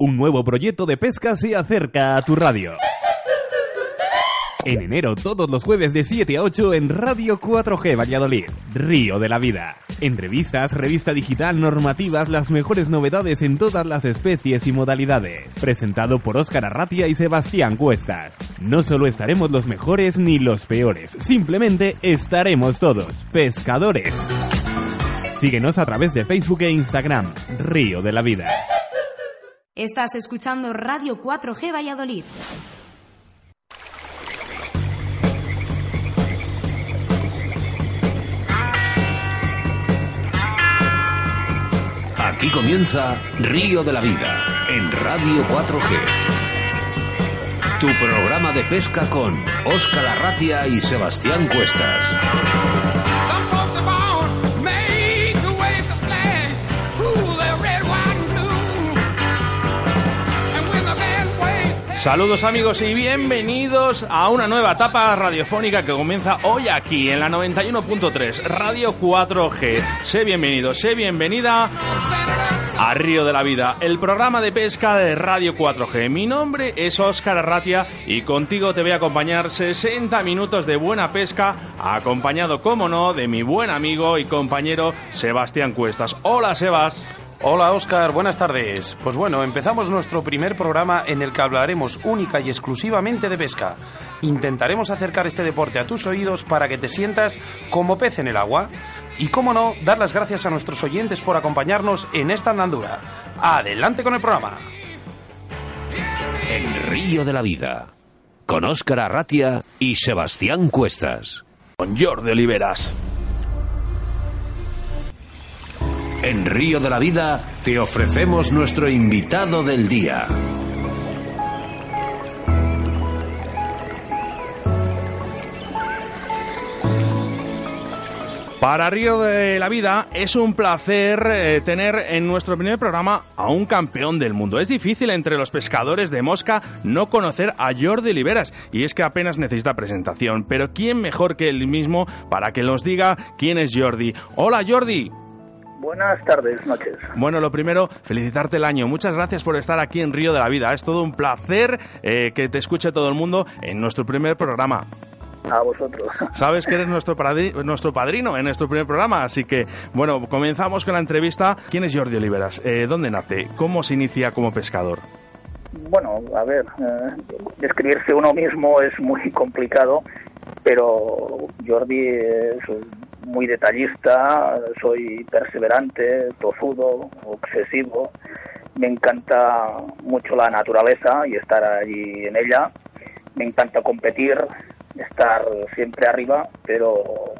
Un nuevo proyecto de pesca se acerca a tu radio. En enero, todos los jueves de 7 a 8 en Radio 4G Valladolid, Río de la Vida. Entrevistas, revista digital, normativas, las mejores novedades en todas las especies y modalidades. Presentado por Óscar Arratia y Sebastián Cuestas. No solo estaremos los mejores ni los peores, simplemente estaremos todos, pescadores. Síguenos a través de Facebook e Instagram, Río de la Vida. Estás escuchando Radio 4G Valladolid. Aquí comienza Río de la Vida en Radio 4G. Tu programa de pesca con Óscar Arratia y Sebastián Cuestas. Saludos amigos y bienvenidos a una nueva etapa radiofónica que comienza hoy aquí en la 91.3 Radio 4G. Sé bienvenido, sé bienvenida a Río de la Vida, el programa de pesca de Radio 4G. Mi nombre es Óscar Arratia y contigo te voy a acompañar 60 minutos de buena pesca, acompañado, como no, de mi buen amigo y compañero Sebastián Cuestas. Hola, Sebas. Hola Oscar, buenas tardes. Pues bueno, empezamos nuestro primer programa en el que hablaremos única y exclusivamente de pesca. Intentaremos acercar este deporte a tus oídos para que te sientas como pez en el agua. Y cómo no, dar las gracias a nuestros oyentes por acompañarnos en esta andadura. Adelante con el programa. El Río de la Vida, con Óscar Arratia y Sebastián Cuestas. Con Jordi Oliveras. En Río de la Vida te ofrecemos nuestro invitado del día. Para Río de la Vida es un placer eh, tener en nuestro primer programa a un campeón del mundo. Es difícil entre los pescadores de mosca no conocer a Jordi Oliveras y es que apenas necesita presentación, pero ¿quién mejor que él mismo para que nos diga quién es Jordi? Hola Jordi. Buenas tardes, noches. Bueno, lo primero, felicitarte el año. Muchas gracias por estar aquí en Río de la Vida. Es todo un placer eh, que te escuche todo el mundo en nuestro primer programa. A vosotros. Sabes que eres nuestro, nuestro padrino en nuestro primer programa, así que, bueno, comenzamos con la entrevista. ¿Quién es Jordi Oliveras? Eh, ¿Dónde nace? ¿Cómo se inicia como pescador? Bueno, a ver, eh, describirse uno mismo es muy complicado, pero Jordi es muy detallista, soy perseverante, tozudo, obsesivo. Me encanta mucho la naturaleza y estar allí en ella. Me encanta competir, estar siempre arriba, pero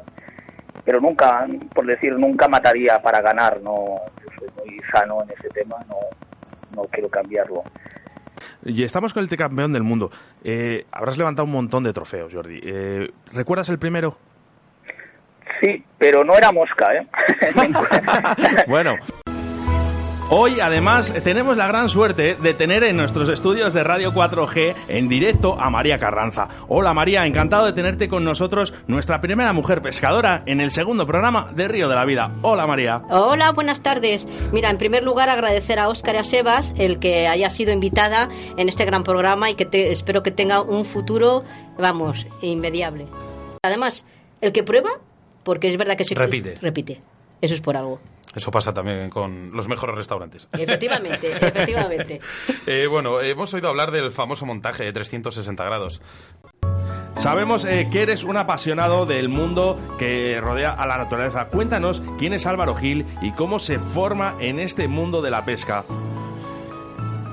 pero nunca, por decir, nunca mataría para ganar. No, yo soy muy sano en ese tema, no, no quiero cambiarlo. Y estamos con el campeón del mundo. Eh, habrás levantado un montón de trofeos, Jordi. Eh, ¿Recuerdas el primero? Sí, pero no era mosca, ¿eh? bueno. Hoy, además, tenemos la gran suerte de tener en nuestros estudios de Radio 4G en directo a María Carranza. Hola María, encantado de tenerte con nosotros, nuestra primera mujer pescadora en el segundo programa de Río de la Vida. Hola María. Hola, buenas tardes. Mira, en primer lugar agradecer a Óscar y a Sebas el que haya sido invitada en este gran programa y que te, espero que tenga un futuro, vamos, inmediable. Además, el que prueba porque es verdad que se repite. Repite. Eso es por algo. Eso pasa también con los mejores restaurantes. Efectivamente, efectivamente. eh, bueno, hemos oído hablar del famoso montaje de 360 grados. Sabemos eh, que eres un apasionado del mundo que rodea a la naturaleza. Cuéntanos quién es Álvaro Gil y cómo se forma en este mundo de la pesca.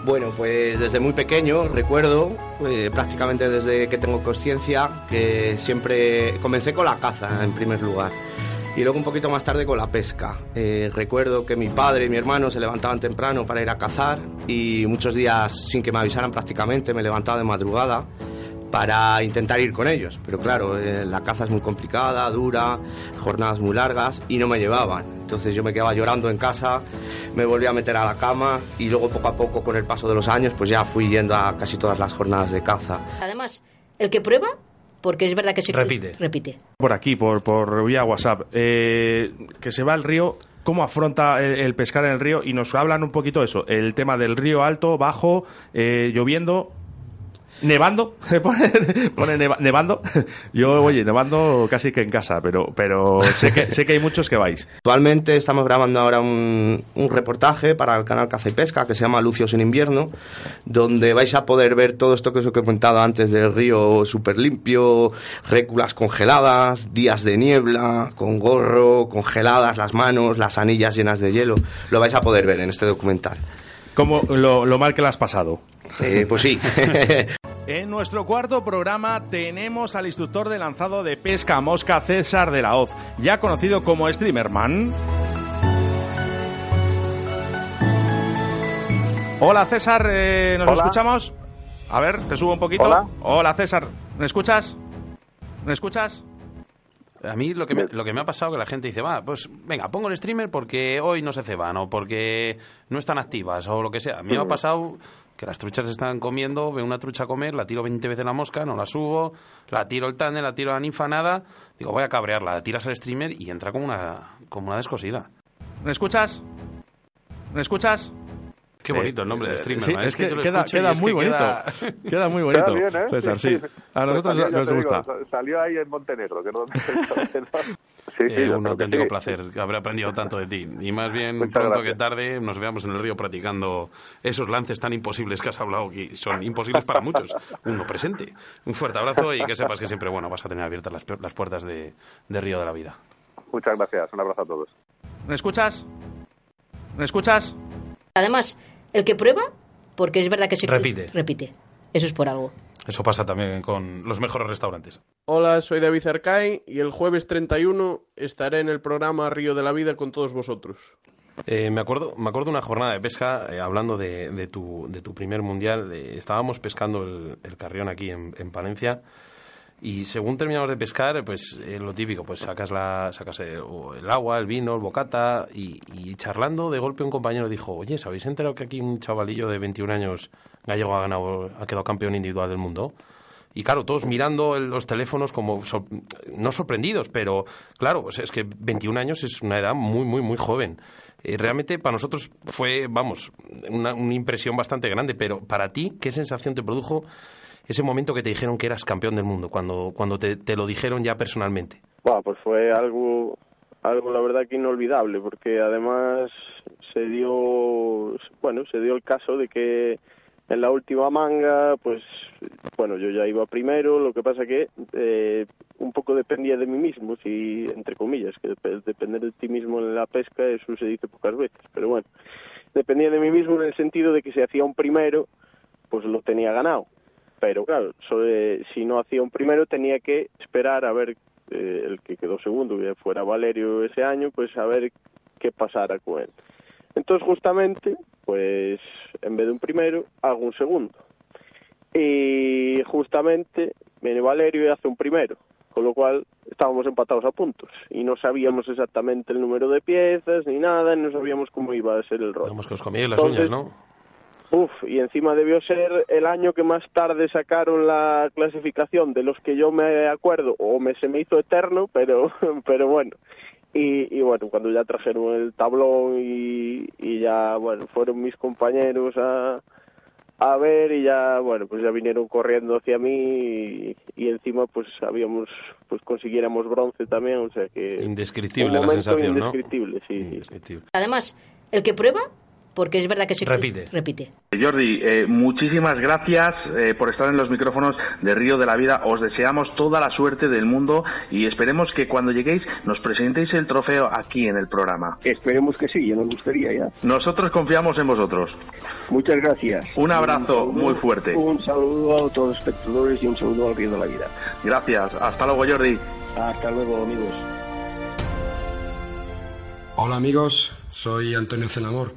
Bueno, pues desde muy pequeño recuerdo, eh, prácticamente desde que tengo conciencia, que siempre comencé con la caza en primer lugar y luego un poquito más tarde con la pesca. Eh, recuerdo que mi padre y mi hermano se levantaban temprano para ir a cazar y muchos días sin que me avisaran prácticamente me levantaba de madrugada para intentar ir con ellos. Pero claro, eh, la caza es muy complicada, dura, jornadas muy largas y no me llevaban. Entonces yo me quedaba llorando en casa, me volví a meter a la cama y luego poco a poco con el paso de los años pues ya fui yendo a casi todas las jornadas de caza. Además, el que prueba, porque es verdad que se repite. repite. Por aquí, por, por vía WhatsApp, eh, que se va al río cómo afronta el, el pescar en el río y nos hablan un poquito eso, el tema del río alto, bajo, eh, lloviendo, nevando, pone, pone neva- nevando. Yo, oye, nevando casi que en casa, pero, pero sé que, sé que hay muchos que vais. Actualmente estamos grabando ahora un, un reportaje para el canal Caza y Pesca que se llama Lucios en invierno, donde vais a poder ver todo esto que os he comentado antes del río súper limpio, réculas congeladas, días de niebla, con gorro, congeladas las manos, las anillas llenas de hielo. Lo vais a poder ver en este documental. Como lo, lo mal que lo has pasado. Eh, pues sí. En nuestro cuarto programa tenemos al instructor de lanzado de pesca mosca César de la Hoz, ya conocido como Streamerman. Hola César, eh, ¿nos Hola. escuchamos? A ver, te subo un poquito. Hola. César, ¿me escuchas? ¿Me escuchas? A mí lo que, me, lo que me ha pasado que la gente dice, va, pues venga, pongo el streamer porque hoy no se ceban o porque no están activas o lo que sea. A mí me ha pasado que las truchas se están comiendo, veo una trucha comer, la tiro 20 veces la mosca, no la subo, la tiro el tándem, la tiro la ninfa, nada. Digo, voy a cabrearla, la tiras al streamer y entra como una, como una descosida. ¿Me escuchas? ¿Me escuchas? Qué bonito el nombre de streamer. Sí, ¿no? es que tú lo queda, queda es muy que bonito. queda- Queda muy bonito. Queda bien, ¿eh? César, sí. A nosotros Pues salió, nos gusta. salió ahí en Montenegro, que no Sí, sí, Eh, un auténtico sí. placer haber aprendido tanto de ti. Y más bien, Muchas pronto gracias. que tarde, nos veamos en el río practicando esos lances tan imposibles que has hablado, que son imposibles para muchos. Uno presente. Un fuerte abrazo y que sepas que siempre, bueno, vas a tener abiertas las, pu- las puertas de, de Río de la Vida. Muchas gracias, un abrazo a todos. ¿Me escuchas? ¿Me escuchas? Además, el que prueba, porque es verdad que se Repite. repite. Eso es por algo. Eso pasa también con los mejores restaurantes. Hola, soy David Arcay y el jueves 31 estaré en el programa Río de la Vida con todos vosotros. Eh, me acuerdo me acuerdo una jornada de pesca, eh, hablando de, de tu, de tu primer mundial. eh, estábamos pescando el, el carrión aquí en, en Palencia. Y según terminamos de pescar, pues eh, lo típico, pues sacas, la, sacas eh, el agua, el vino, el bocata y, y charlando, de golpe un compañero dijo, oye, ¿os habéis enterado que aquí un chavalillo de 21 años gallego ha ganado, ha quedado campeón individual del mundo? Y claro, todos mirando los teléfonos como, sor- no sorprendidos, pero claro, o es que 21 años es una edad muy, muy, muy joven. Eh, realmente para nosotros fue, vamos, una, una impresión bastante grande, pero para ti, ¿qué sensación te produjo ese momento que te dijeron que eras campeón del mundo, cuando, cuando te, te lo dijeron ya personalmente? Bueno, pues fue algo, algo la verdad que inolvidable, porque además se dio, bueno, se dio el caso de que en la última manga, pues, bueno, yo ya iba primero, lo que pasa que eh, un poco dependía de mí mismo, si, entre comillas, que dep- depender de ti mismo en la pesca, eso se dice pocas veces, pero bueno, dependía de mí mismo en el sentido de que si hacía un primero, pues lo tenía ganado. Pero claro, sobre- si no hacía un primero tenía que esperar a ver eh, el que quedó segundo, que fuera Valerio ese año, pues a ver qué pasara con él. Entonces justamente, pues en vez de un primero, hago un segundo. Y justamente viene Valerio y hace un primero, con lo cual estábamos empatados a puntos y no sabíamos exactamente el número de piezas ni nada, y no sabíamos cómo iba a ser el rol. Digamos que os comíais las Entonces, uñas, ¿no? Uf, y encima debió ser el año que más tarde sacaron la clasificación de los que yo me acuerdo, o me, se me hizo eterno, pero, pero bueno. Y, y bueno, cuando ya trajeron el tablón y, y ya, bueno, fueron mis compañeros a, a ver y ya, bueno, pues ya vinieron corriendo hacia mí y, y encima pues habíamos, pues consiguiéramos bronce también, o sea que... Indescriptible la sensación, ¿no? indescriptible, sí. Indescriptible. Además, el que prueba, porque es verdad que se Repite. repite. Jordi, eh, muchísimas gracias eh, por estar en los micrófonos de Río de la Vida. Os deseamos toda la suerte del mundo y esperemos que cuando lleguéis nos presentéis el trofeo aquí en el programa. Esperemos que sí, ya nos gustaría ya. Nosotros confiamos en vosotros. Muchas gracias. Un abrazo saludo- muy fuerte. Un saludo a todos los espectadores y un saludo al Río de la Vida. Gracias. Hasta luego, Jordi. Hasta luego, amigos. Hola amigos, soy Antonio Celamor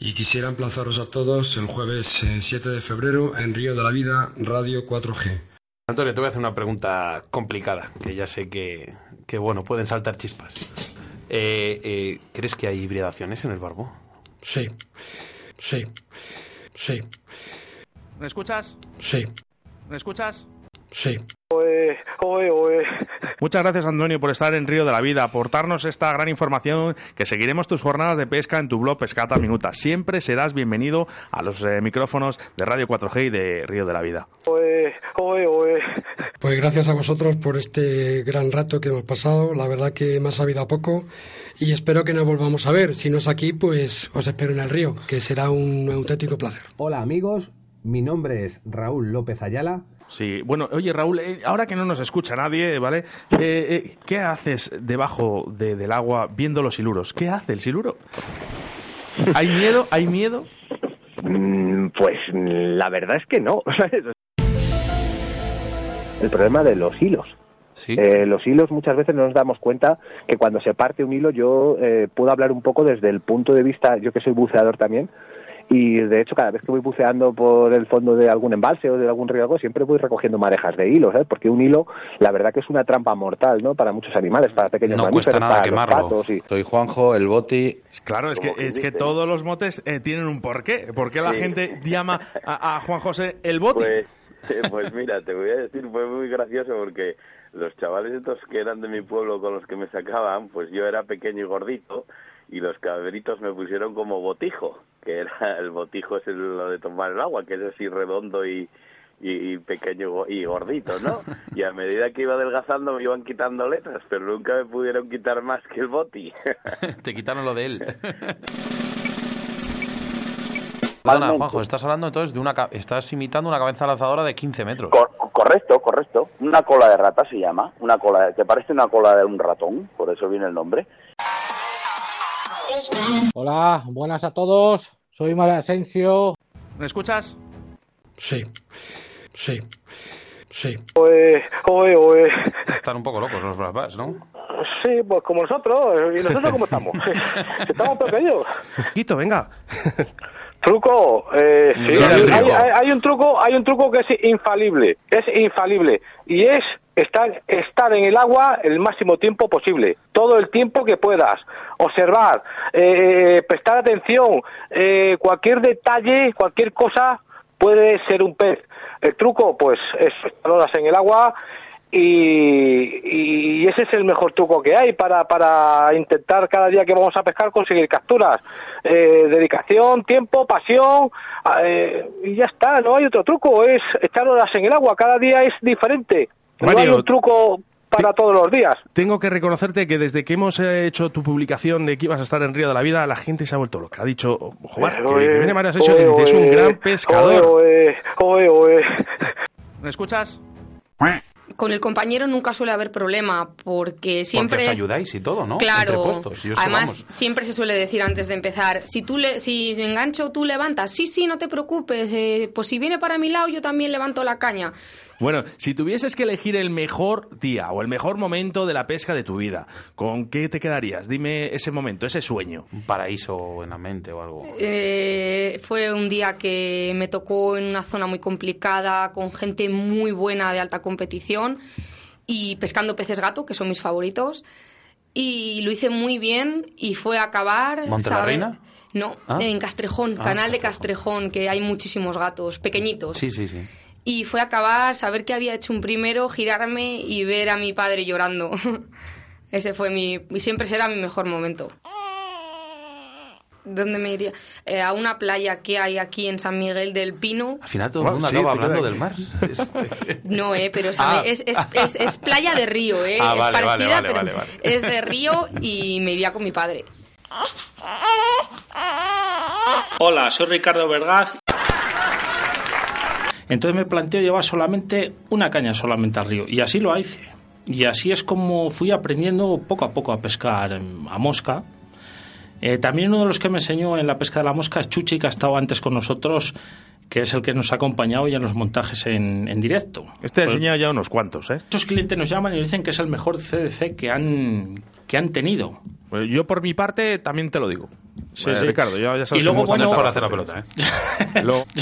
y quisiera emplazaros a todos el jueves eh, 7 de febrero en Río de la Vida, Radio 4G. Antonio, te voy a hacer una pregunta complicada, que ya sé que, que bueno, pueden saltar chispas. Eh, eh, ¿Crees que hay hibridaciones en el barbo? Sí, sí, sí, ¿Me escuchas? sí, ¿Me escuchas? sí. Muchas gracias, Antonio, por estar en Río de la Vida, aportarnos esta gran información, que seguiremos tus jornadas de pesca en tu blog Pescata Minuta. Siempre serás bienvenido a los eh, micrófonos de Radio 4G y de Río de la Vida. Pues gracias a vosotros por este gran rato que hemos pasado. La verdad que me ha sabido a poco y espero que nos volvamos a ver. Si no es aquí, pues os espero en el río, que será un auténtico placer. Hola amigos, mi nombre es Raúl López Ayala. Sí, bueno, oye Raúl, eh, ahora que no nos escucha nadie, ¿vale? Eh, eh, ¿Qué haces debajo de- del agua viendo los siluros? ¿Qué hace el siluro? ¿Hay miedo? ¿Hay miedo? Mm, Pues la verdad es que no. ¿sabes? El problema de los hilos. Eh, los hilos muchas veces no nos damos cuenta que cuando se parte un hilo yo eh, puedo hablar un poco desde el punto de vista, yo que soy buceador también, y de hecho cada vez que voy buceando por el fondo de algún embalse o de algún río siempre voy recogiendo marejas de hilos, ¿sabes? porque un hilo la verdad que es una trampa mortal ¿no? para muchos animales, para pequeños No cuesta mamíferos, nada para los quemarlo. patos y... Soy Juanjo, el Boti. Claro, es que, es que todos los motes eh, tienen un porqué. ¿Por qué la Sí. gente llama a, a Juan José el boti? Pues, eh, pues mira, te voy a decir, fue muy gracioso porque los chavales estos que eran de mi pueblo con los que me sacaban, pues yo era pequeño y gordito y los cabritos me pusieron como botijo, que era el botijo es el- lo de tomar el agua, que es así redondo y, y, y pequeño y gordito, ¿no? Y a medida que iba adelgazando me iban quitando letras, pero nunca me pudieron quitar más que el boti. Te quitaron lo de él. Perdona, Juanjo, estás hablando entonces de una... Estás imitando una cabeza lanzadora de 15 metros. Correcto, correcto. Una cola de rata se llama. Una cola, que parece una cola de un ratón, por eso viene el nombre. Hola, buenas a todos. Soy María Asensio. ¿Me escuchas? Sí, sí, sí. Están un poco locos los bravas, ¿no? Sí, pues como nosotros. ¿Y nosotros cómo estamos? estamos pequeños. Quito, venga. Truco, eh, sí, hay un truco, hay un truco que es infalible, es infalible y es estar estar en el agua el máximo tiempo posible, todo el tiempo que puedas, observar, eh, prestar atención, eh, cualquier detalle, cualquier cosa puede ser un pez. El truco, pues, es estar horas en el agua y, y ese es el mejor truco que hay para, para intentar cada día que vamos a pescar conseguir capturas. Eh, dedicación, tiempo, pasión eh, y ya está, no hay otro truco, es echar horas en el agua, cada día es diferente. No hay Mario, un truco para todos los días. Tengo que reconocerte que desde que hemos eh, hecho tu publicación de que ibas a estar en Río de la Vida, la gente se ha vuelto loca. Ha dicho, joder, que, que viene Mario Asensio que dice, es un gran pescador. Oe, oe, oe. ¿Me escuchas? Con el compañero nunca suele haber problema porque siempre Porque os ayudáis y todo, ¿no? Claro. Entre puestos. Y os Además, siempre se suele decir antes de empezar, si tú le, si engancho, tú levantas. Sí, sí, no te preocupes. eh, pues si viene para mi lado, yo también levanto la caña. Bueno, si tuvieses que elegir el mejor día o el mejor momento de la pesca de tu vida, ¿con qué te quedarías? Dime ese momento, ese sueño. Un paraíso en la mente o algo. Eh, fue un día que me tocó en una zona muy complicada, con gente muy buena de alta competición y pescando peces gato, que son mis favoritos. Y lo hice muy bien y fue a acabar. ¿Monte la. Reina? No, Ah. en Castrejón, Ah, canal de Castrejón, que hay muchísimos gatos, pequeñitos. Sí, sí, sí. Y fue a acabar, saber que había hecho un primero, girarme y ver a mi padre llorando. Ese fue mi. Y siempre será mi mejor momento. ¿Dónde me iría? Eh, a una playa que hay aquí en San Miguel del Pino. Al final todo el mundo sí, acaba hablando del mar. Es- No, eh, pero o sea, Ah. es, es, es, es playa de río, eh. Ah, es vale, vale, parecida, vale, pero vale, vale. es de río y me iría con mi padre. Hola, soy Ricardo Vergaz. Entonces me planteo llevar solamente una caña solamente al río y así lo hice. Y así es como fui aprendiendo poco a poco a pescar a mosca. Eh, también uno de los que me enseñó en la pesca de la mosca es Chuchi, que ha estado antes con nosotros, que es el que nos ha acompañado ya en los montajes en, en directo. Este ha Pues- enseñado ya unos cuantos, ¿eh? Muchos clientes nos llaman y dicen que es el mejor CDC que han, que han tenido. Pues yo por mi parte también te lo digo. Sí, sí. Ricardo, ya, ya sabes Y luego, que me bueno, para hacer la pelota, ¿eh? Luego-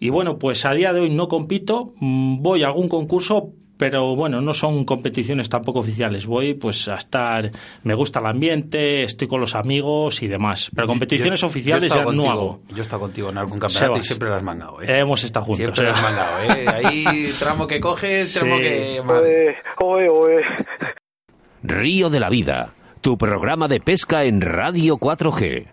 Y bueno, pues a día de hoy no compito, mm, voy a algún concurso pero bueno, no son competiciones tampoco oficiales. Voy pues a estar, me gusta el ambiente, estoy con los amigos y demás. Pero competiciones Yo- yo oficiales estado ya contigo- no hago. Yo he estado contigo en algún campeonato y siempre lo has mandado, ¿eh? Hemos estado juntos. Siempre lo has mandado, ¿eh? Ahí tramo que coges, tramo Sí. que... Río de la Vida, tu programa de pesca en Radio 4G.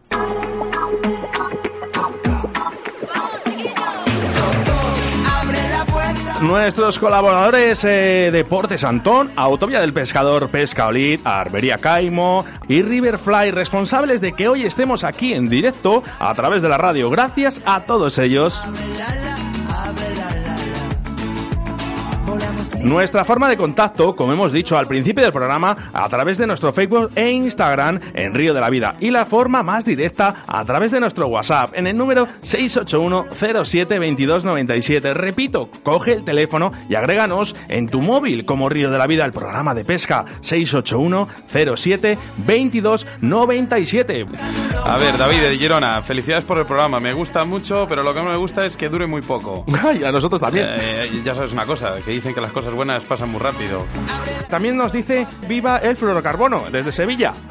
Nuestros colaboradores eh, Deportes Antón, Autovía del Pescador Pesca Olid, Arbería Caimo y Riverfly, responsables de que hoy estemos aquí en directo a través de la radio. Gracias a todos ellos. Nuestra forma de contacto, como hemos dicho al principio del programa, a través de nuestro Facebook e Instagram en Río de la Vida y la forma más directa a través de nuestro WhatsApp en el número 681-072297. Repito, coge el teléfono y agréganos en tu móvil como Río de la Vida el programa de pesca 681-072297. A ver, David de Girona, felicidades por el programa. Me gusta mucho, pero lo que no me gusta es que dure muy poco. Ay, a nosotros también. Eh, ya sabes una cosa, que dicen que las cosas buenas pasan muy rápido. También nos dice viva el fluorocarbono desde Sevilla.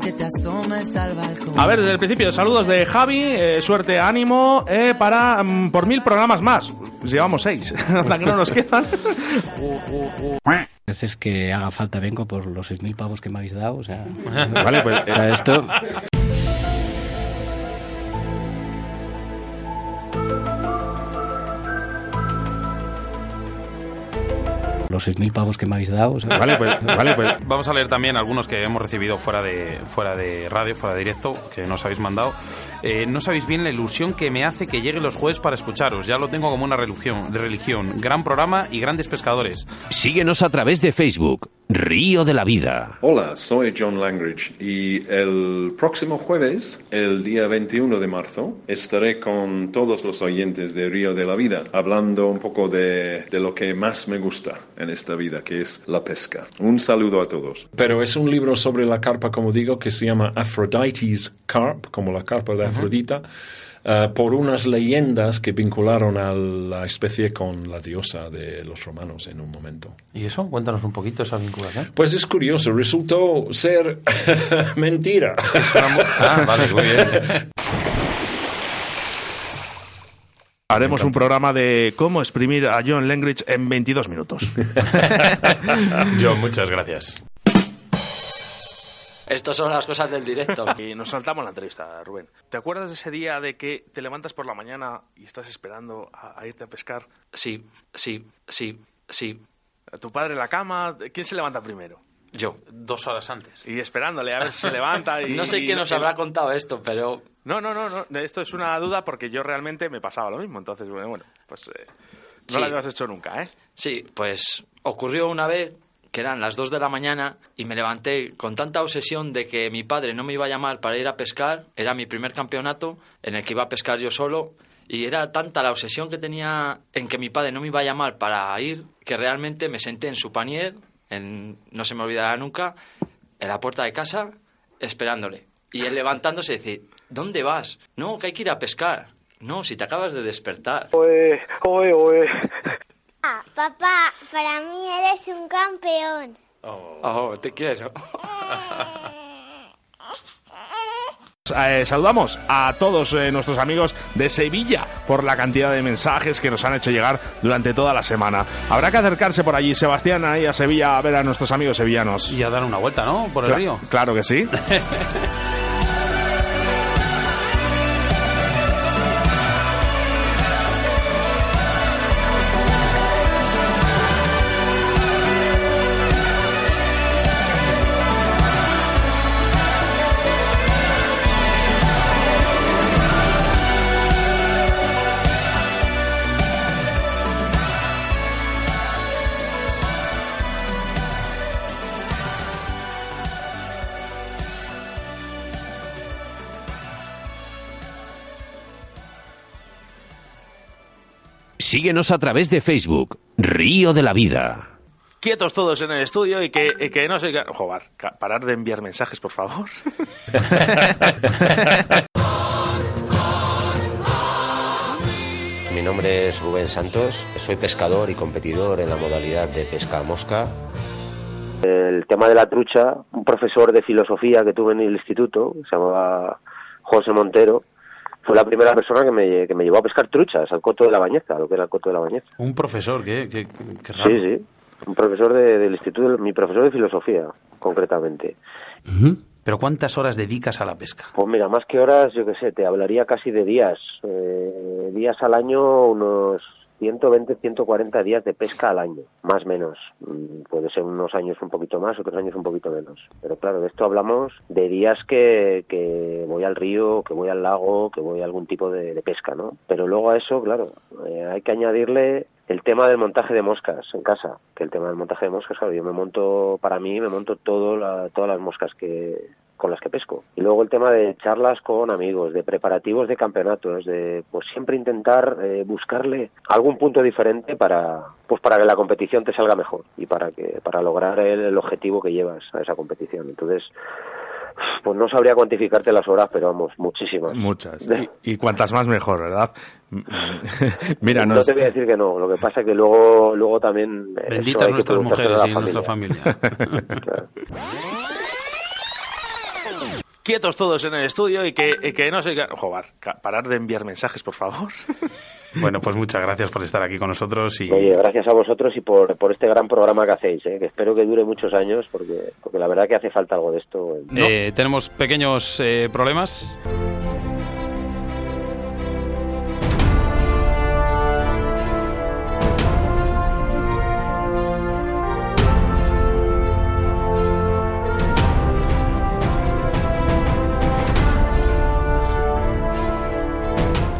Que te asomes al balcón. A ver, desde el principio, saludos de Javi, eh, suerte, ánimo, eh, para mm, por mil programas más. Pues llevamos seis, hasta que no nos quedan. veces que haga falta vengo por los 6.000 pavos que me habéis dado, o sea... Vale, pues, o sea, esto... Los 6.000 pavos que me habéis dado, o sea... pues, Vamos a leer también algunos que hemos recibido fuera de, fuera de radio, fuera de directo, que nos habéis mandado. Eh, no sabéis bien la ilusión que me hace que llegue los jueves para escucharos. Ya lo tengo como una religión. De religión. Gran programa y grandes pescadores. Síguenos a través de Facebook, Río de la Vida. Hola, soy John Langridge y el próximo jueves, el día 21 de marzo, estaré con todos los oyentes de Río de la Vida hablando un poco de, de lo que más me gusta en esta vida, que es la pesca. Un saludo a todos. Pero es un libro sobre la carpa, como digo, que se llama Aphrodite's Carp, como la carpa de Afrodita, eh, por unas leyendas que vincularon a la especie con la diosa de los romanos en un momento. ¿Y eso? Cuéntanos un poquito esa vinculación. Pues es curioso, resultó ser mentira. Ah, vale, muy bien. Haremos un programa de cómo exprimir a John Langridge en 22 minutos. John, muchas gracias. Estas son las cosas del directo. Y nos saltamos la entrevista, Rubén. ¿Te acuerdas de ese día de que te levantas por la mañana y estás esperando a, a irte a pescar? Sí, sí, sí, sí. ¿A tu padre en la cama? ¿Quién se levanta primero? Yo. Dos horas antes. Y esperándole a ver si se levanta. Y, no sé quién nos y- habrá contado esto, pero No, no, no, no. Esto es una duda porque yo realmente me pasaba lo mismo. Entonces, bueno, pues eh, no Sí. lo habías hecho nunca, ¿eh? Sí, pues ocurrió una vez que eran las 2 de la mañana y me levanté con tanta obsesión de que mi padre no me iba a llamar para ir a pescar. Era mi primer campeonato en el que iba a pescar yo solo. Y era tanta la obsesión que tenía en que mi padre no me iba a llamar para ir que realmente me senté en su panier, en, no se me olvidará nunca, en la puerta de casa, esperándole. Y él levantándose y decir, ¿dónde vas? No, que hay que ir a pescar. No, si te acabas de despertar. Oe, oe, oe. Ah, papá, para mí eres un campeón. Oh, te quiero. Eh, saludamos a todos eh, nuestros amigos de Sevilla por la cantidad de mensajes que nos han hecho llegar durante toda la semana. Habrá que acercarse por allí, Sebastián, ahí a Sevilla a ver a nuestros amigos sevillanos. Y a dar una vuelta, ¿no? Por el Cla- río. Claro que sí. Síguenos a través de Facebook, Río de la Vida. Quietos todos en el estudio y que, y que no se... Joder, parar de enviar mensajes, por favor. mi nombre es Rubén Santos, soy pescador y competidor en la modalidad de pesca a mosca. El tema de la trucha, un profesor de filosofía que tuve en el instituto, se llamaba José Montero, fue la primera persona que me, que me llevó a pescar truchas al coto de la bañeza, lo que era el coto de la bañeza. Un profesor, qué, qué, qué raro. Sí, sí, un profesor de- del instituto, mi profesor de filosofía, concretamente. Pero ¿cuántas horas dedicas a la pesca? Pues mira, más que horas, yo qué sé, te hablaría casi de días. Eh, días al año, unos 120, 140 días de pesca al año, más o menos. Mm, Puede ser unos años un poquito más, otros años un poquito menos. Pero claro, de esto hablamos de días que, que voy al río, que voy al lago, que voy a algún tipo de, pesca, ¿no? Pero luego a eso, claro, eh, hay que añadirle el tema del montaje de moscas en casa, que el tema del montaje de moscas, claro, yo me monto, para mí, me monto todo la- todas las moscas que con las que pesco. Y luego el tema de charlas con amigos, de preparativos de campeonatos, de pues siempre intentar eh, buscarle algún punto diferente para pues para que la competición te salga mejor y para que para lograr el, el objetivo que llevas a esa competición. Entonces, pues no sabría cuantificarte las horas, pero vamos, muchísimas. Muchas. Y, y cuantas más mejor, ¿verdad? Mira, no te voy a decir que no, lo que pasa es que luego luego también Benditas nuestras mujeres y la nuestra familia. Quietos todos en el estudio y que, y que no qué... Joder, parar de enviar mensajes, por favor. Bueno, pues muchas gracias por estar aquí con nosotros y Oye, gracias a vosotros y por, por este gran programa que hacéis, ¿eh? que espero que dure muchos años porque, porque la verdad que hace falta algo de esto. Eh, tenemos pequeños eh, problemas.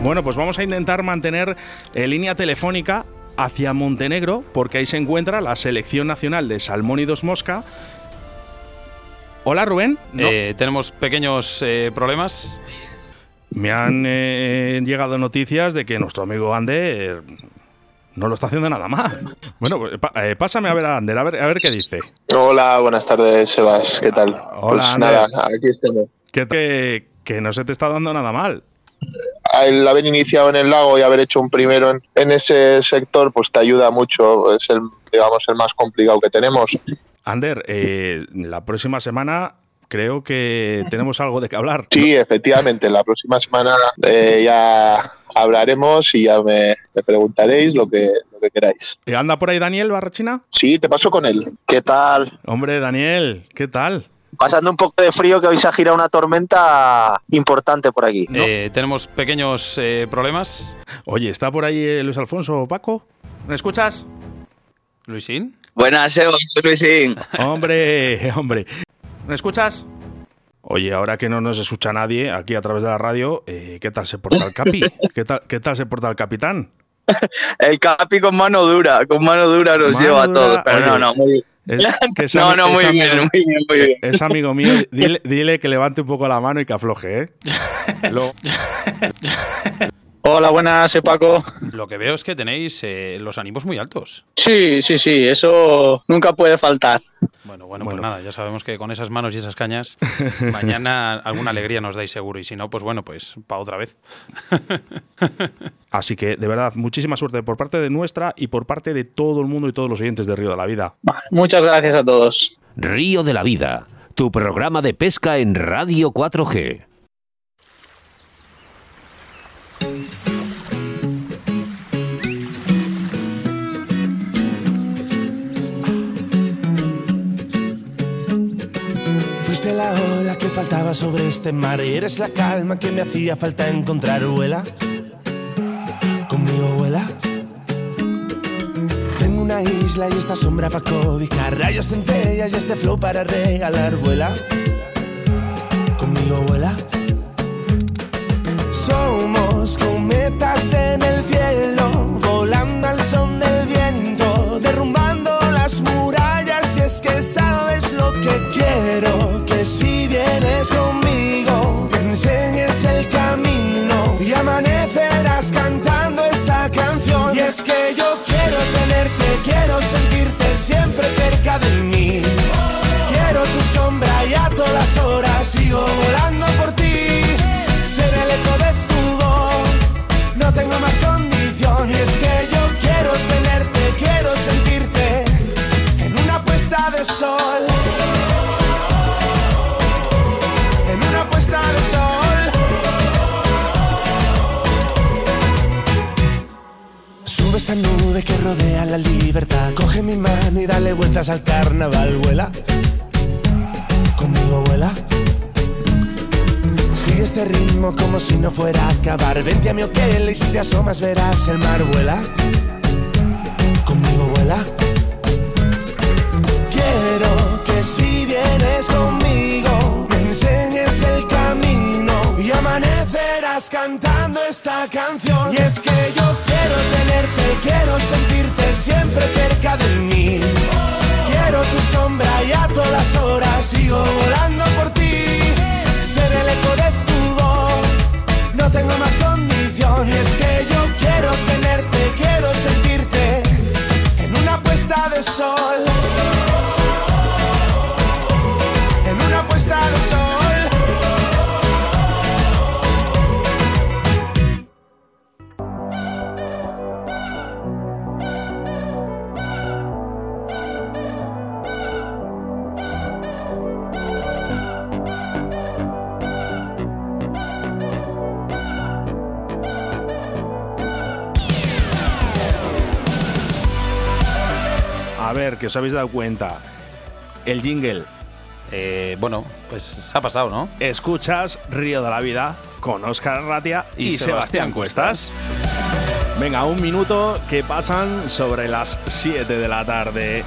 Bueno, pues vamos a intentar mantener eh, línea telefónica hacia Montenegro, porque ahí se encuentra la selección nacional de salmónidos mosca. Hola, Rubén. No, Eh, tenemos pequeños eh, problemas. Me han eh, llegado noticias de que nuestro amigo Ander no lo está haciendo nada mal. Bueno, pues, eh, pásame a ver a Ander, a ver, a ver qué dice. Hola, buenas tardes, Sebas. ¿Qué tal? Hola, pues Ander. nada, aquí estamos. Que, que, que no se te está dando nada mal. El haber iniciado en el lago y haber hecho un primero en, en ese sector, pues te ayuda mucho. Es el, digamos, el más complicado que tenemos. Ander, eh, la próxima semana creo que tenemos algo de qué hablar. Sí, efectivamente. La próxima semana eh, ya hablaremos y ya me, me preguntaréis lo que, lo que queráis. ¿Anda por ahí Daniel Barrachina? Sí, te paso con él. ¿Qué tal? Hombre, Daniel, ¿qué tal? Pasando un poco de frío que hoy se ha girado una tormenta importante por aquí. Eh, tenemos pequeños eh, problemas. Oye, ¿está por ahí eh, Luis Alfonso Paco? ¿Me escuchas? ¿Luisín? Buenas, Sebas, soy Luisín. Hombre, hombre. ¿Me escuchas? Oye, ahora que no nos escucha nadie aquí a través de la radio, eh, ¿qué tal se porta el capi? ¿Qué tal, ¿Qué tal se porta el capitán? El Capi con mano dura, con mano dura nos Mano lleva a dura, todos. Pero oye, no, no, muy Es- que es No, no, es muy amigo- bien, muy bien, muy bien. Es amigo mío, dile, dile que levante un poco la mano y que afloje, ¿eh? Lo, Hola, buenas, soy Paco. lo que veo es que tenéis eh, los ánimos muy altos. Sí, sí, sí, eso nunca puede faltar. Bueno, bueno, pues nada, ya sabemos que con esas manos y esas cañas, mañana alguna alegría nos dais seguro. Y si no, pues bueno, pues para otra vez. Así que, de verdad, muchísima suerte por parte de nuestra y por parte de todo el mundo y todos los oyentes de Río de la Vida. Muchas gracias a todos. Río de la Vida, tu programa de pesca en Radio 4G. La ola que faltaba sobre este mar y eres la calma que me hacía falta encontrar, vuela. Conmigo vuela. Tengo una isla y esta sombra para cobijar, rayos centellas y este flow para regalar, vuela. Conmigo vuela. Somos cometas en el cielo, volando al son del viento, derrumbando las murallas. Y es que sabes vienes conmigo, me enseñes el camino y amanecerás cantando esta canción. Y es que yo quiero tenerte, quiero sentirte siempre cerca de mí. Quiero tu sombra y a todas horas sigo volando por ti. Al carnaval, vuela. Conmigo vuela. Sigue este ritmo como si no fuera a acabar. Vente a mi hotel y si te asomas verás el mar, vuela. Conmigo vuela. Quiero que si vienes conmigo me enseñes el camino y amanecerás cantando esta canción. Y es que yo quiero tenerte, quiero sentirte siempre cerca de mí. Y a todas horas sigo volando por ti. Ser el eco de tu voz, no tengo más condición. Y es que yo quiero tenerte, quiero sentirte en una puesta de sol. Que os habéis dado cuenta. El jingle. Eh, bueno, pues se ha pasado, ¿no? Escuchas Río de la Vida con Óscar Ratia y, Y Sebastián Sebastián Cuestas. Venga, un minuto que pasan sobre las 7 de la tarde.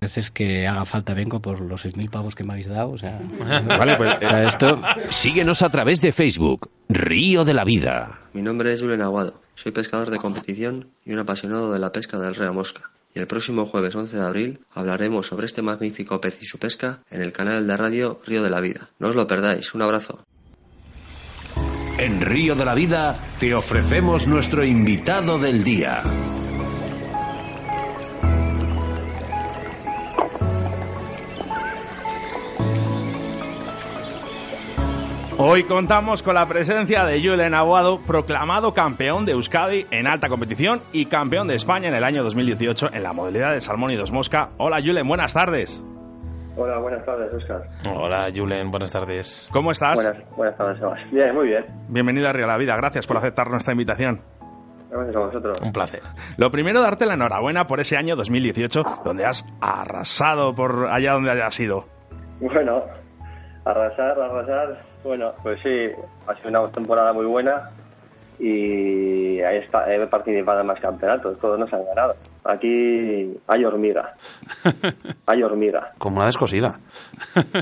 veces que haga falta vengo por los 6.000 pavos que me habéis dado. O sea, Vale, pues, esto... Síguenos a través de Facebook, Río de la Vida. Mi nombre es Julen Aguado, soy pescador de competición y un apasionado de la pesca del rea mosca. Y el próximo jueves 11 de abril hablaremos sobre este magnífico pez y su pesca en el canal de radio Río de la Vida. No os lo perdáis, un abrazo. En Río de la Vida te ofrecemos nuestro invitado del día. Hoy contamos con la presencia de Julen Aguado, proclamado campeón de Euskadi en alta competición y campeón de España en el año 2018 en la modalidad de salmón y dos mosca. Hola Julen, buenas tardes. Hola, buenas tardes, Oscar. Hola, Julen, buenas tardes. ¿Cómo estás? Buenas, buenas tardes, Sebas. Bien, muy bien. Bienvenido a Río de la Vida, gracias por aceptar nuestra invitación. Gracias a vosotros. Un placer. Lo primero, darte la enhorabuena por ese año 2018, donde has arrasado por allá donde hayas ido. Bueno, arrasar, arrasar. Bueno, pues sí, ha sido una temporada muy buena y ahí está, he participado en más campeonatos, todos nos han ganado. Aquí hay hormiga, hay hormiga. Como una descosida.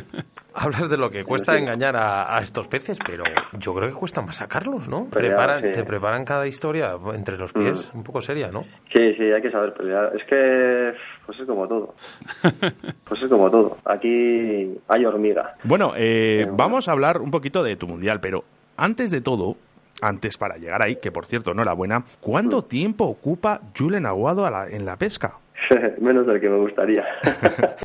Hablas de lo que cuesta engañar a, a estos peces, pero yo creo que cuesta más sacarlos, ¿no? Pelear, Preparan, sí. Te preparan cada historia entre los pies, un poco seria, ¿no? Sí, sí, hay que saber pelear. Es que, pues es como todo. Pues es como todo. Aquí hay hormiga. Bueno, eh, vamos a hablar un poquito de tu mundial, pero antes de todo, antes para llegar ahí, que por cierto, enhorabuena, ¿cuánto tiempo ocupa Julen Aguado a la- en la pesca? Menos del que me gustaría.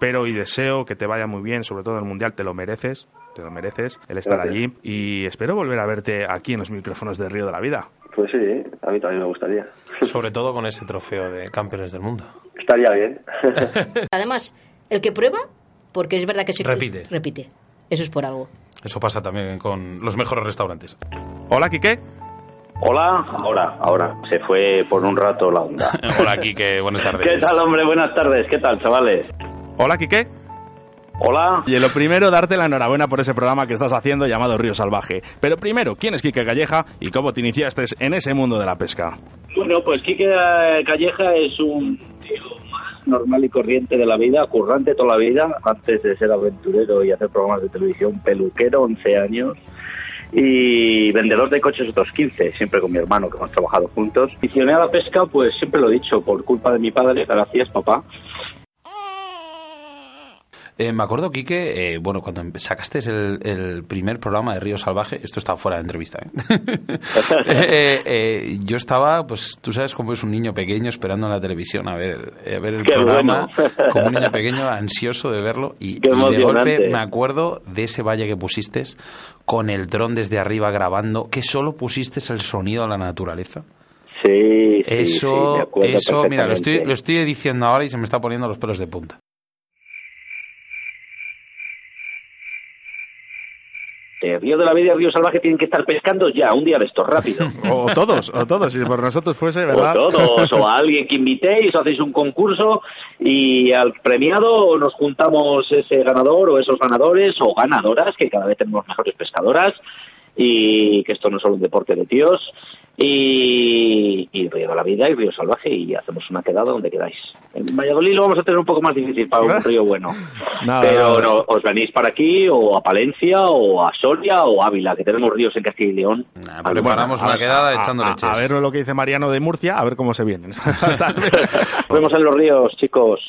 Pero y deseo que te vaya muy bien, sobre todo en el mundial, te lo mereces, te lo mereces el estar Gracias. allí y espero volver a verte aquí en los micrófonos de Río de la Vida. Pues sí, a mí también me gustaría. Sobre todo con ese trofeo de campeones del mundo. Estaría bien. Además, el que prueba, porque es verdad que se Repite. repite. Eso es por algo. Eso pasa también con los mejores restaurantes. Hola, Quique. Hola, ahora, ahora. Se fue por un rato la onda. Hola, Quique, buenas tardes. ¿Qué tal, hombre? Buenas tardes. ¿Qué tal, chavales? Hola, Quique. Hola. Y lo primero, darte la enhorabuena por ese programa que estás haciendo llamado Río Salvaje. Pero primero, ¿quién es Quique Calleja y cómo te iniciaste en ese mundo de la pesca? Bueno, pues Quique Calleja es un tío más normal y corriente de la vida, currante toda la vida, antes de ser aventurero y hacer programas de televisión, peluquero, 11 años, y vendedor de coches otros 15, siempre con mi hermano, que hemos trabajado juntos. Aficioné a la pesca, pues siempre lo he dicho, por culpa de mi padre, gracias papá. Eh, me acuerdo, Quique, eh, bueno, cuando empe- sacaste el, el primer programa de Río Salvaje, esto está fuera de entrevista, ¿eh? Yo estaba, pues tú sabes cómo es un niño pequeño esperando en la televisión a ver, a ver el Qué programa, bueno. como un niño pequeño ansioso de verlo y, Qué y de golpe me acuerdo de ese valle que pusiste con el dron desde arriba grabando, que solo pusiste el sonido de la naturaleza. Sí, sí, Eso, sí, eso, mira, lo estoy, lo estoy diciendo ahora y se me está poniendo los pelos de punta. Eh, Río de la Vida y Río Salvaje tienen que estar pescando ya, un día de estos, rápido. O todos, o todos, si por nosotros fuese, ¿verdad? O todos, o a alguien que invitéis, o hacéis un concurso y al premiado nos juntamos ese ganador o esos ganadores o ganadoras, que cada vez tenemos mejores pescadoras y que esto no es solo un deporte de tíos. Y, y Río de la Vida y Río Salvaje y hacemos una quedada donde queráis. En Valladolid lo vamos a tener un poco más difícil para un río bueno. Nada, Pero nada. no, os venís para aquí o a Palencia o a Soria o Ávila, que tenemos ríos en Castilla y León. preparamos una quedada echando a, leches. A ver lo que dice Mariano de Murcia, a ver cómo se vienen. Vemos en los ríos, chicos.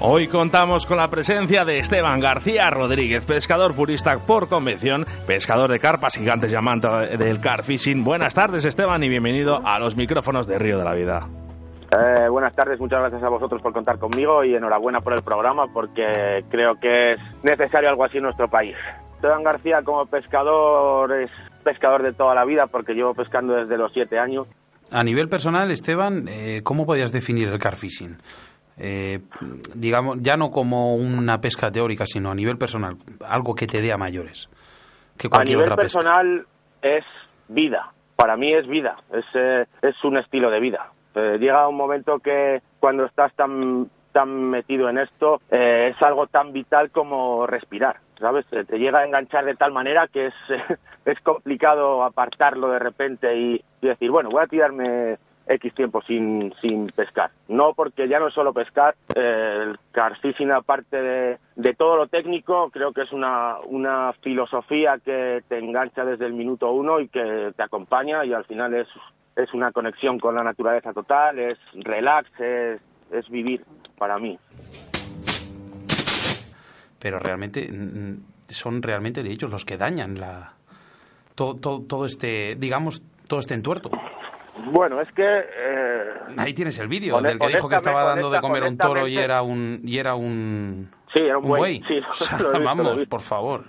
Hoy contamos con la presencia de Esteban García Rodríguez, pescador purista por convención, pescador de carpas gigantes y amante del car fishing. Buenas tardes, Esteban, y bienvenido a los micrófonos de Río de la Vida. Eh, buenas tardes, muchas gracias a vosotros por contar conmigo y enhorabuena por el programa porque creo que es necesario algo así en nuestro país. Esteban García como pescador es pescador de toda la vida porque llevo pescando desde los siete años. A nivel personal, Esteban, eh, ¿cómo podrías definir el car fishing? Eh, digamos, ya no como una pesca teórica, sino a nivel personal, algo que te dé a mayores que A nivel otra pesca. personal es vida, para mí es vida, es, eh, es un estilo de vida. Eh, llega un momento que cuando estás tan, tan metido en esto eh, es algo tan vital como respirar, ¿sabes? Eh, Te llega a enganchar de tal manera que es, es complicado apartarlo de repente y, y decir, bueno, voy a tirarme X tiempo sin, sin pescar. No porque ya no es solo pescar, eh, el carfishing aparte de, de todo lo técnico, creo que es una, una filosofía que te engancha desde el minuto uno y que te acompaña y al final es, es una conexión con la naturaleza total, es relax, es, es vivir para mí. Pero realmente son realmente de ellos los que dañan la todo, todo, todo este, digamos, todo este entuerto. Bueno, es que... eh, Ahí tienes el vídeo del que dijo que estaba dando de comer a un toro y era un y era un Sí, era un buey, sí, O sea, visto, vamos, por favor.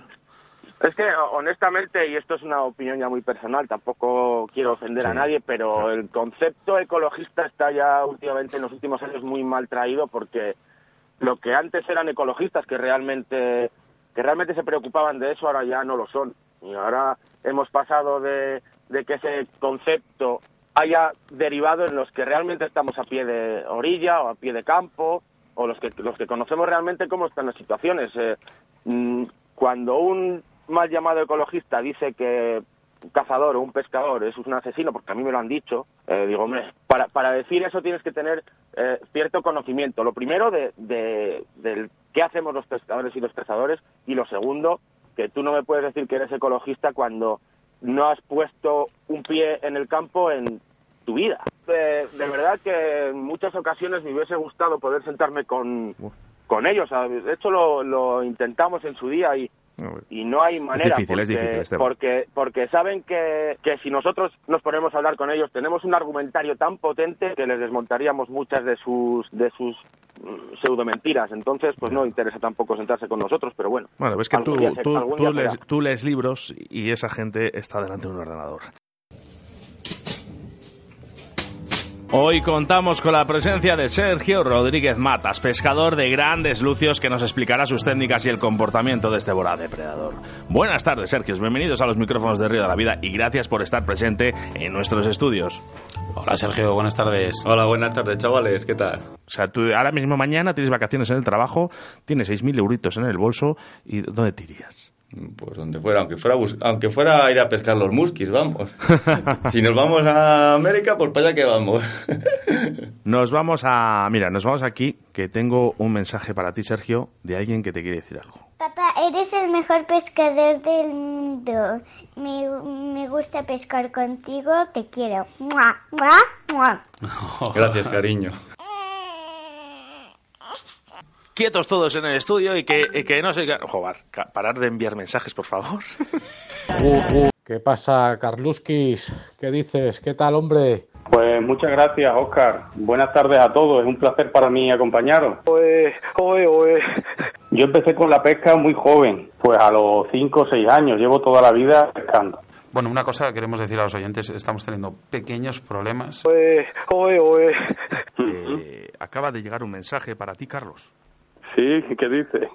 Es que honestamente, y esto es una opinión ya muy personal, tampoco quiero ofender a nadie, pero el concepto ecologista está ya últimamente en los últimos años muy mal traído porque lo que antes eran ecologistas que realmente que realmente se preocupaban de eso ahora ya no lo son. Y ahora hemos pasado de, de que ese concepto haya derivado en los que realmente estamos a pie de orilla o a pie de campo o los que los que conocemos realmente cómo están las situaciones Eh, mm, cuando un mal llamado ecologista dice que un cazador o un pescador es un asesino, porque a mí me lo han dicho, eh, digo, hombre, para, para decir eso tienes que tener eh, cierto conocimiento. Lo primero de, de, del qué hacemos los pescadores y los cazadores, y lo segundo, que tú no me puedes decir que eres ecologista cuando no has puesto un pie en el campo en tu vida. De, de verdad que en muchas ocasiones me hubiese gustado poder sentarme con, con ellos. ¿sabes? De hecho, lo, lo intentamos en su día y, y no hay manera difícil, es porque, difícil, Esteban. porque porque saben que, que si nosotros nos ponemos a hablar con ellos tenemos un argumentario tan potente que les desmontaríamos muchas de sus de sus mm, pseudo mentiras entonces pues no interesa tampoco sentarse con nosotros pero bueno Bueno, ves que tú, se- lees, tú lees libros y esa gente está delante de un ordenador. Hoy contamos con la presencia de Sergio Rodríguez Matas, pescador de grandes lucios que nos explicará sus técnicas y el comportamiento de este voraz depredador. Buenas tardes, Sergio. Bienvenidos a los micrófonos de Río de la Vida y gracias por estar presente en nuestros estudios. Hola, Sergio. Buenas tardes. Hola, buenas tardes, chavales. ¿Qué tal? O sea, tú ahora mismo mañana tienes vacaciones en el trabajo, tienes 6.000 euritos en el bolso y ¿dónde te irías? Pues donde fuera, aunque fuera, bus- aunque fuera a ir a pescar los muskis, vamos. si nos vamos a América, pues para allá que vamos. Nos vamos a... Mira, nos vamos aquí, que tengo un mensaje para ti, Sergio, de alguien que te quiere decir algo. Papá, eres el mejor pescador del mundo. Me, me gusta pescar contigo, te quiero. ¡Mua! ¡Mua! ¡Mua! Gracias, cariño. Quietos todos en el estudio y que, y que no se... Joder, parar de enviar mensajes, por favor. ¿Qué pasa, Carluskis? ¿Qué dices? ¿Qué tal, hombre? Pues muchas gracias, Oscar. Buenas tardes a todos. Es un placer para mí acompañaros. Pues, oe, oe. Yo empecé con la pesca muy joven, pues a los 5 o 6 años. Llevo toda la vida pescando. Bueno, una cosa que queremos decir a los oyentes, estamos teniendo pequeños problemas. Pues, oe, oe. Eh, acaba de llegar un mensaje para ti, Carlos. Sí, ¿qué dice?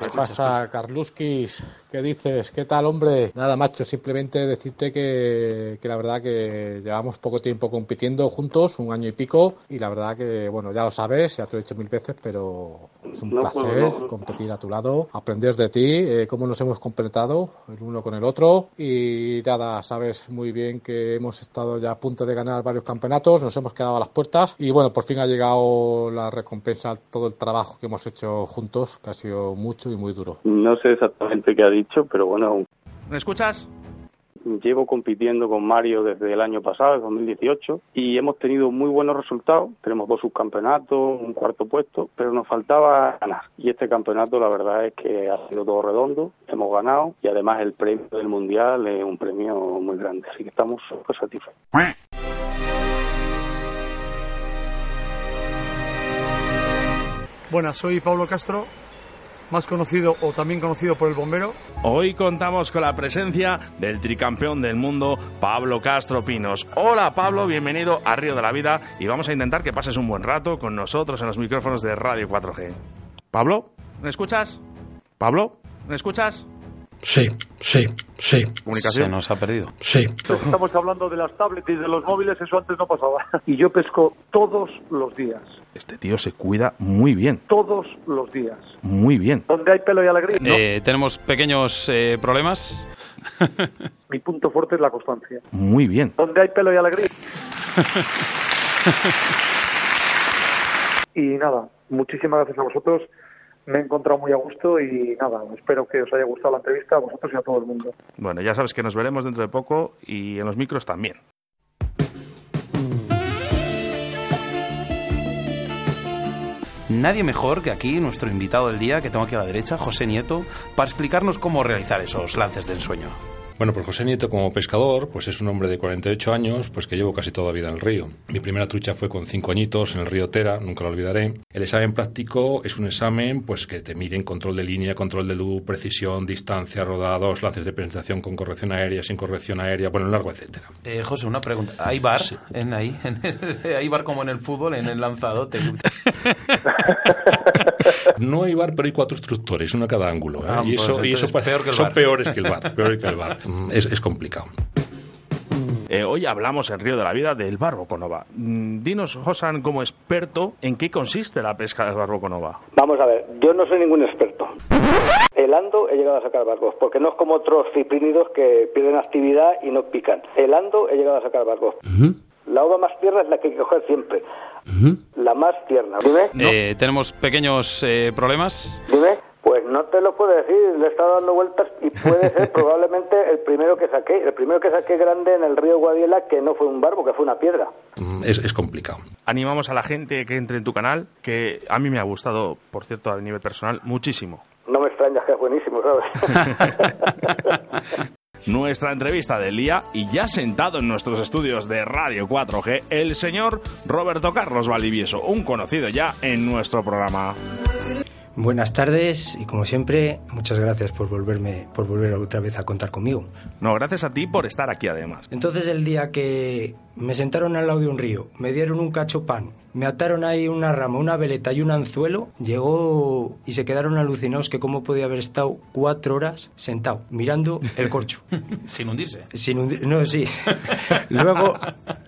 ¿Qué pasa, Carluskis? ¿Qué dices? ¿Qué tal, hombre? Nada, macho, simplemente decirte que, que la verdad que llevamos poco tiempo compitiendo juntos, un año y pico, y la verdad que, bueno, ya lo sabes, ya te lo he dicho mil veces, pero es un No, placer no, no. competir a tu lado, aprender de ti, eh, cómo nos hemos completado el uno con el otro, y nada, sabes muy bien que hemos estado ya a punto de ganar varios campeonatos, nos hemos quedado a las puertas, y bueno, por fin ha llegado la recompensa a todo el trabajo que hemos hecho juntos, que ha sido mucho y muy duro. No sé exactamente qué ha dicho, pero bueno, ¿Me escuchas? llevo compitiendo con Mario desde el año pasado, 2018, y hemos tenido muy buenos resultados. Tenemos dos subcampeonatos, un cuarto puesto, pero nos faltaba ganar. Y este campeonato, la verdad es que ha sido todo redondo, hemos ganado, y además el premio del Mundial es un premio muy grande, así que estamos súper satisfechos. Buenas, soy Pablo Castro, más conocido o también conocido por el bombero. Hoy contamos con la presencia del tricampeón del mundo, Pablo Castro Pinos. Hola Pablo, bienvenido a Río de la Vida y vamos a intentar que pases un buen rato con nosotros en los micrófonos de Radio 4G. Pablo, ¿me escuchas? Pablo, ¿me escuchas? Sí, sí, sí. Comunicación. Se nos ha perdido. Sí. Estamos hablando de las tablets y de los móviles, eso antes no pasaba. Y yo pesco todos los días, Este tío se cuida muy bien, todos los días. muy bien. Donde hay pelo y alegría, Eh, tenemos pequeños eh, problemas. mi punto fuerte es la constancia. Muy bien. Donde hay pelo y alegría. Y nada, muchísimas gracias a vosotros. Me he encontrado muy a gusto y nada, espero que os haya gustado la entrevista a vosotros y a todo el mundo. Bueno, ya sabes que nos veremos dentro de poco y en los micros también. Nadie mejor que aquí, nuestro invitado del día, que tengo aquí a la derecha, José Nieto, para explicarnos cómo realizar esos lances de ensueño. Bueno, pues José Nieto como pescador, pues es un hombre de 48 años, pues que llevo casi toda la vida en el río. Mi primera trucha fue con 5 añitos en el río Tera, nunca lo olvidaré. El examen práctico es un examen pues que te miden control de línea, control de luz, precisión, distancia, rodados, lances de presentación con corrección aérea, sin corrección aérea, bueno, largo, etcétera. Eh, José, una pregunta. ¿Hay bar? En ahí, en el- ¿Hay bar como en el fútbol, en el lanzadote? No hay bar, pero hay cuatro instructores, uno a cada ángulo. ¿eh? Ah, y pues eso, y eso entonces parece- peor que el son peores que el bar. peores que el bar. Mm, Es, es complicado. Eh, hoy hablamos en Río de la Vida del barboconova. Mm, Dinos, Josan, como experto, ¿en qué consiste la pesca del barboconova? Vamos a ver, yo no soy ningún experto. Helando he llegado a sacar barcos, porque no es como otros ciprínidos que pierden actividad y no pican. Helando he llegado a sacar barcos. La uva más tierna es la que hay que coger siempre. La más tierna. Dime, Eh, tenemos pequeños eh, problemas. dime. Pues no te lo puedo decir, le he estado dando vueltas y puede ser probablemente el primero que saqué. El primero que saqué grande en el río Guadiela, que no fue un barbo, que fue una piedra. Mm, Es, es complicado. Animamos a la gente que entre en tu canal, que a mí me ha gustado, por cierto, a nivel personal, muchísimo. No me extrañas que es buenísimo, ¿sabes? Nuestra entrevista del día y ya sentado en nuestros estudios de Radio 4G, el señor Roberto Carlos Valdivieso, un conocido ya en nuestro programa. Buenas tardes y como siempre, muchas gracias por volverme, por volver otra vez a contar conmigo. No, gracias a ti por estar aquí además. Entonces el día que me sentaron al lado de un río, me dieron un cacho pan, me ataron ahí una rama, una veleta y un anzuelo, llegó y se quedaron alucinados que cómo podía haber estado cuatro horas sentado mirando el corcho. Sin hundirse. Sin hundi- no, sí. luego,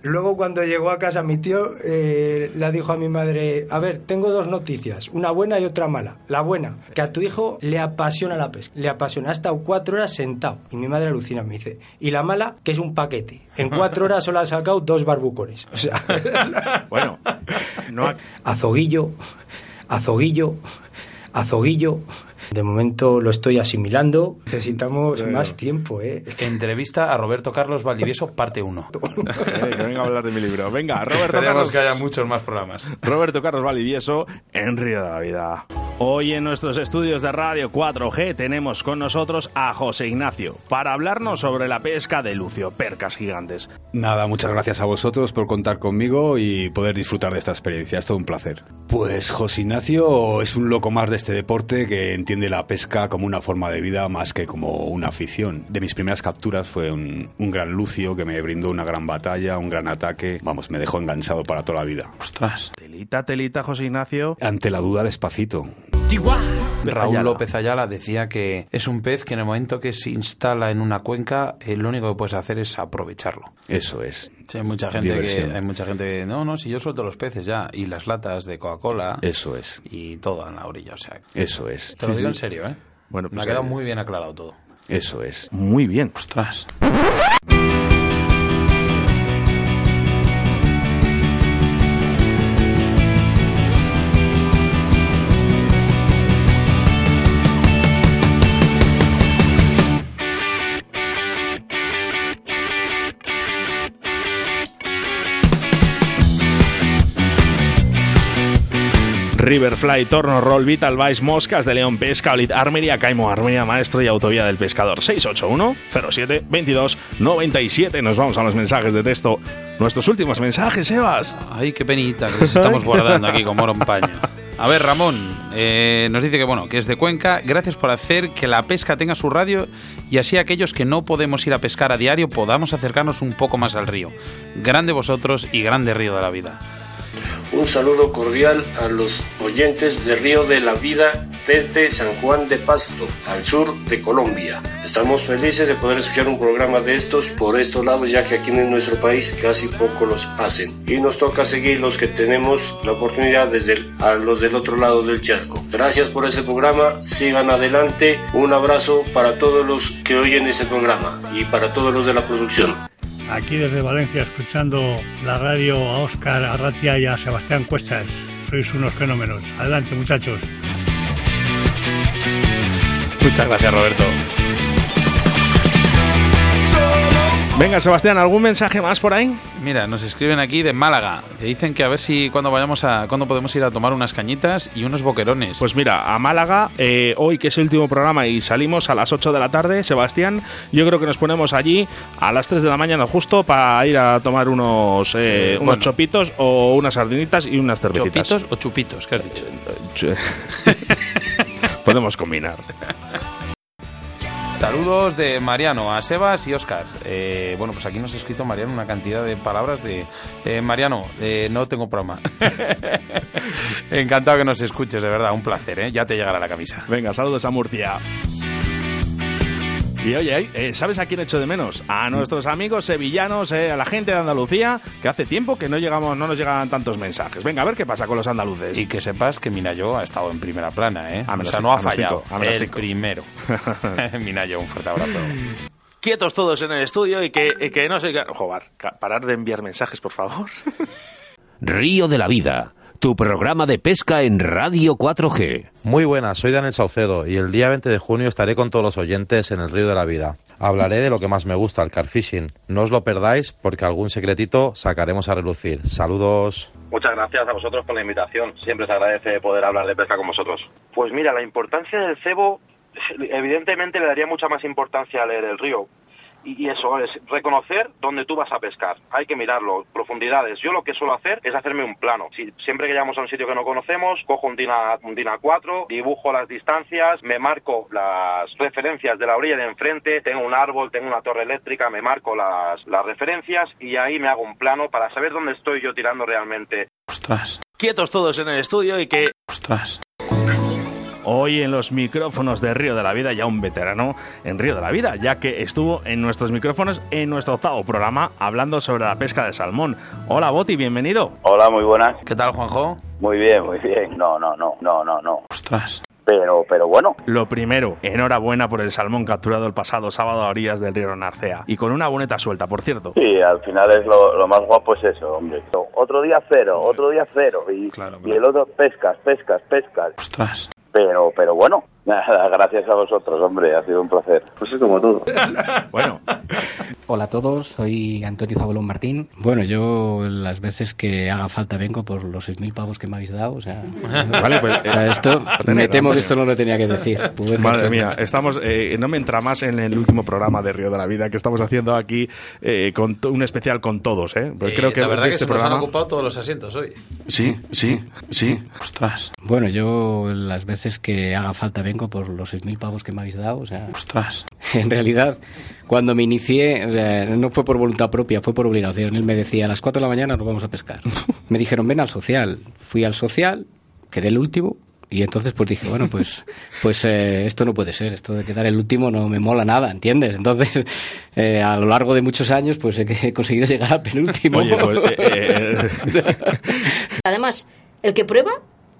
luego cuando llegó a casa mi tío eh, le dijo a mi madre, a ver, tengo dos noticias, una buena y otra mala. La buena, que a tu hijo le apasiona la pesca, le apasiona, ha estado cuatro horas sentado. Y mi madre alucina, me dice. Y la mala, que es un paquete. En cuatro horas solo ha sacado dos barbucones. O sea, bueno, no azoguillo, azoguillo, azoguillo. De momento lo estoy asimilando. Necesitamos Bueno. más tiempo, ¿eh? Entrevista a Roberto Carlos Valdivieso, parte 1. Eh, que venga a hablar de mi libro. Venga, Roberto Esperemos Carlos. que haya muchos más programas. Roberto Carlos Valdivieso en Río de la Vida. Hoy en nuestros estudios de Radio 4G tenemos con nosotros a José Ignacio para hablarnos sobre la pesca de lucio, percas gigantes. Nada, muchas gracias a vosotros por contar conmigo y poder disfrutar de esta experiencia. Es todo un placer. Pues José Ignacio es un loco más de este deporte que entiende la pesca como una forma de vida más que como una afición. De mis primeras capturas fue un, un gran lucio que me brindó una gran batalla, un gran ataque. Vamos, me dejó enganchado para toda la vida. Ostras. Telita, telita, José Ignacio. Ante la duda, despacito. Raúl López Ayala decía que es un pez que en el momento que se instala en una cuenca, eh, lo único que puedes hacer es aprovecharlo. Eso es. Sí, hay mucha gente que hay mucha gente que, no, no, si yo suelto los peces ya y las latas de Coca-Cola Eso es. y todo en la orilla, o sea. Eso es. Te lo digo sí. en serio, ¿eh? Bueno, Me pues, ha quedado eh, muy bien aclarado todo. Eso es. Muy bien. Ostras. Riverfly, Torno Roll, Vital Vice, Moscas de León, Pesca, Olit, Armería, Caimo, Armería Maestro y Autovía del Pescador. 681 07 22 97. Nos vamos a los mensajes de texto. Nuestros últimos mensajes, Evas. Ay, qué penita que estamos guardando aquí como oro en paño. A ver, Ramón, eh, nos dice que bueno, que es de Cuenca. Gracias por hacer que la pesca tenga su radio y así aquellos que no podemos ir a pescar a diario podamos acercarnos un poco más al río. Grande vosotros y grande río de la vida. Un saludo cordial a los oyentes de Río de la Vida desde San Juan de Pasto, al sur de Colombia. Estamos felices de poder escuchar un programa de estos por estos lados, ya que aquí en nuestro país casi poco los hacen. Y nos toca seguir los que tenemos la oportunidad desde el- los del otro lado del charco. Gracias por ese programa, sigan adelante. Un abrazo para todos los que oyen ese programa y para todos los de la producción. Aquí desde Valencia, escuchando la radio a Óscar Arratia y a Sebastián Cuestas. Sois unos fenómenos. Adelante, muchachos. Muchas gracias, Roberto. Venga, Sebastián, ¿algún mensaje más por ahí? Mira, nos escriben aquí de Málaga. Que dicen que a ver si cuando vayamos a. cuando podemos ir a tomar unas cañitas y unos boquerones. Pues mira, a Málaga, eh, hoy que es el último programa y salimos a las 8 de la tarde, Sebastián, yo creo que nos ponemos allí a las 3 de la mañana justo para ir a tomar unos, eh, Sí, unos bueno. chopitos o unas sardinitas y unas cervecitas. ¿Chopitos o chupitos? ¿Qué has dicho? Podemos combinar. Saludos de Mariano a Sebas y Oscar. Eh, bueno, pues aquí nos ha escrito Mariano una cantidad de palabras de... eh, Mariano, eh, no tengo programa. Encantado que nos escuches, de verdad, un placer. Ya te llegará la camisa. Venga, saludos a Murcia. Y oye, eh, ¿sabes a quién echo de menos? A nuestros amigos sevillanos, eh, a la gente de Andalucía, que hace tiempo que no llegamos, no nos llegan tantos mensajes. Venga, a ver qué pasa con los andaluces. Y que sepas que Minayo ha estado en primera plana, ¿eh? A o sea, no ha a menos fallado. cinco, a menos el primero. Minayo, un fuerte abrazo. Quietos todos en el estudio y que, y que no se... Joder, parar de enviar mensajes, por favor. Río de la Vida, tu programa de pesca en Radio 4G. Muy buenas, soy Daniel Saucedo y el día 20 de junio estaré con todos los oyentes en el Río de la Vida. Hablaré de lo que más me gusta, el carfishing. No os lo perdáis porque algún secretito sacaremos a relucir. Saludos. Muchas gracias a vosotros por la invitación. Siempre se agradece poder hablar de pesca con vosotros. Pues mira, la importancia del cebo, evidentemente le daría mucha más importancia a leer el río. Y, y eso es reconocer dónde tú vas a pescar. Hay que mirarlo, profundidades. Yo lo que suelo hacer es hacerme un plano. Si, siempre que llegamos a un sitio que no conocemos, cojo un DINA, un DINA 4, dibujo las distancias, me marco las referencias de la orilla de enfrente, tengo un árbol, tengo una torre eléctrica, me marco las, las referencias y ahí me hago un plano para saber dónde estoy yo tirando realmente. Ostras. Quietos todos en el estudio y que... Ostras. Hoy en los micrófonos de Río de la Vida, ya un veterano en Río de la Vida, ya que estuvo en nuestros micrófonos en nuestro octavo programa hablando sobre la pesca de salmón. Hola Boti, bienvenido. Hola, muy buenas. ¿Qué tal, Juanjo? Muy bien, muy bien. No, no, no, no, no, no. Ostras. Pero, pero bueno. Lo primero, enhorabuena por el salmón capturado el pasado sábado a orillas del río Narcea. Y con una boneta suelta, por cierto. Sí, al final es lo, lo más guapo es eso, hombre. Otro día cero, otro día cero. Y, y el otro pescas, pescas, pescas. Ostras. Pero, pero bueno, nada, gracias a vosotros, hombre, ha sido un placer. Pues es como todo. bueno. Hola a todos, soy Antonio Zabolón Martín. Bueno, yo las veces que haga falta vengo por los 6.000 pavos que me habéis dado. O sea, Vale, pues, o sea, eh, esto, me temo que esto no lo tenía que decir. Pude Madre pensar- mía, estamos, eh, no me entra más en el último programa de Río de la Vida que estamos haciendo aquí eh, con un especial con todos, ¿eh? Pues Eh, creo que la verdad que este se nos han programa ocupado todos los asientos hoy. Sí, sí, sí. Ostras. Bueno, yo las veces que haga falta vengo por los 6.000 pavos que me habéis dado. O sea, Ostras. En realidad, cuando me inicié, o sea, no fue por voluntad propia, fue por obligación. Él me decía, a las 4 de la mañana nos vamos a pescar. me dijeron, ven al social. Fui al social, quedé el último Y entonces pues dije, bueno, pues pues eh, esto no puede ser, esto de quedar el último no me mola nada, ¿entiendes? Entonces, eh, a lo largo de muchos años, pues he, conseguido llegar al penúltimo. Pues, eh, Además, el que prueba,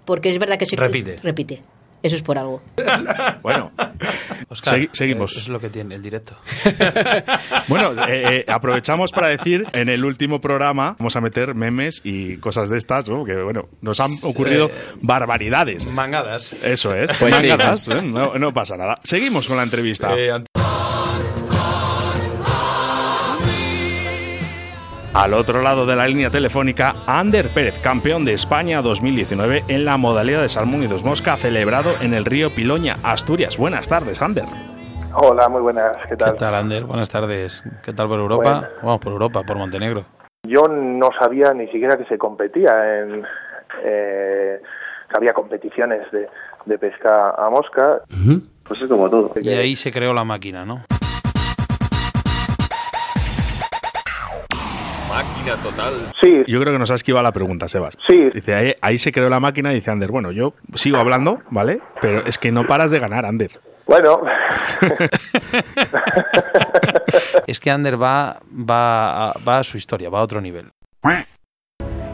porque es verdad que se repite. repite. Eso es por algo. bueno, seguimos. es lo que tiene el directo. bueno, eh, eh, aprovechamos para decir, en el último programa vamos a meter memes y cosas de estas, ¿no? Que, bueno, nos han ocurrido barbaridades. Mangadas. Eso es, pues mangadas. ¿eh? no, no, pasa nada. Seguimos con la entrevista. Al otro lado de la línea telefónica, Ander Pérez, campeón de España 2019 en la modalidad de salmón y dos mosca, celebrado en el río Piloña, Asturias. Buenas tardes, Ander. Hola, muy buenas. ¿Qué tal? ¿Qué tal, Ander? Buenas tardes. ¿Qué tal por Europa? Vamos, por Europa, por Montenegro. Yo no sabía ni siquiera que se competía en... Eh, que había competiciones de, pesca a mosca. Pues es como todo. Y ahí se creó la máquina, ¿no? Máquina total. Sí. Yo creo que nos ha esquivado la pregunta, Sebas. Sí. Dice, ahí, se creó la máquina y dice Ander, bueno, yo sigo hablando, ¿vale? Pero es que no paras de ganar, Ander. Bueno. es que Ander va, va, va a su historia, va a otro nivel.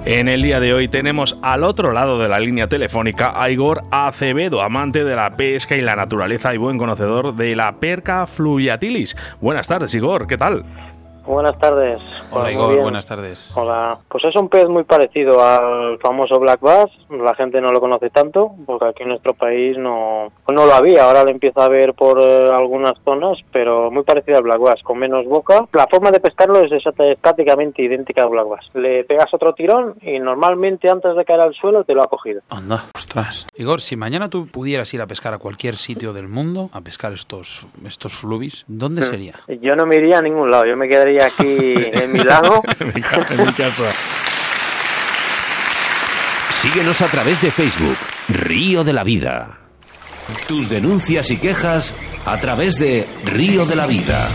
En el día de hoy tenemos al otro lado de la línea telefónica a Igor Acevedo, amante de la pesca y la naturaleza y buen conocedor de la perca fluviatilis. Buenas tardes, Igor, ¿qué tal? Buenas tardes. Hola Igor, buenas tardes. Hola. Pues es un pez muy parecido al famoso black bass. La gente no lo conoce tanto porque aquí en nuestro país no, no lo había. Ahora lo empieza a ver por eh, algunas zonas, pero muy parecido al black bass, con menos boca. La forma de pescarlo es, prácticamente idéntica al black bass. Le pegas otro tirón y normalmente antes de caer al suelo te lo ha cogido. Anda, ostras. Igor, si mañana tú pudieras ir a pescar a cualquier sitio del mundo, a pescar estos, estos flubis, ¿dónde hmm. sería? Yo no me iría a ningún lado. Yo me quedaría aquí en mi lago. en mi casa. Síguenos a través de Facebook, Río de la Vida. Tus denuncias y quejas a través de Río de la Vida.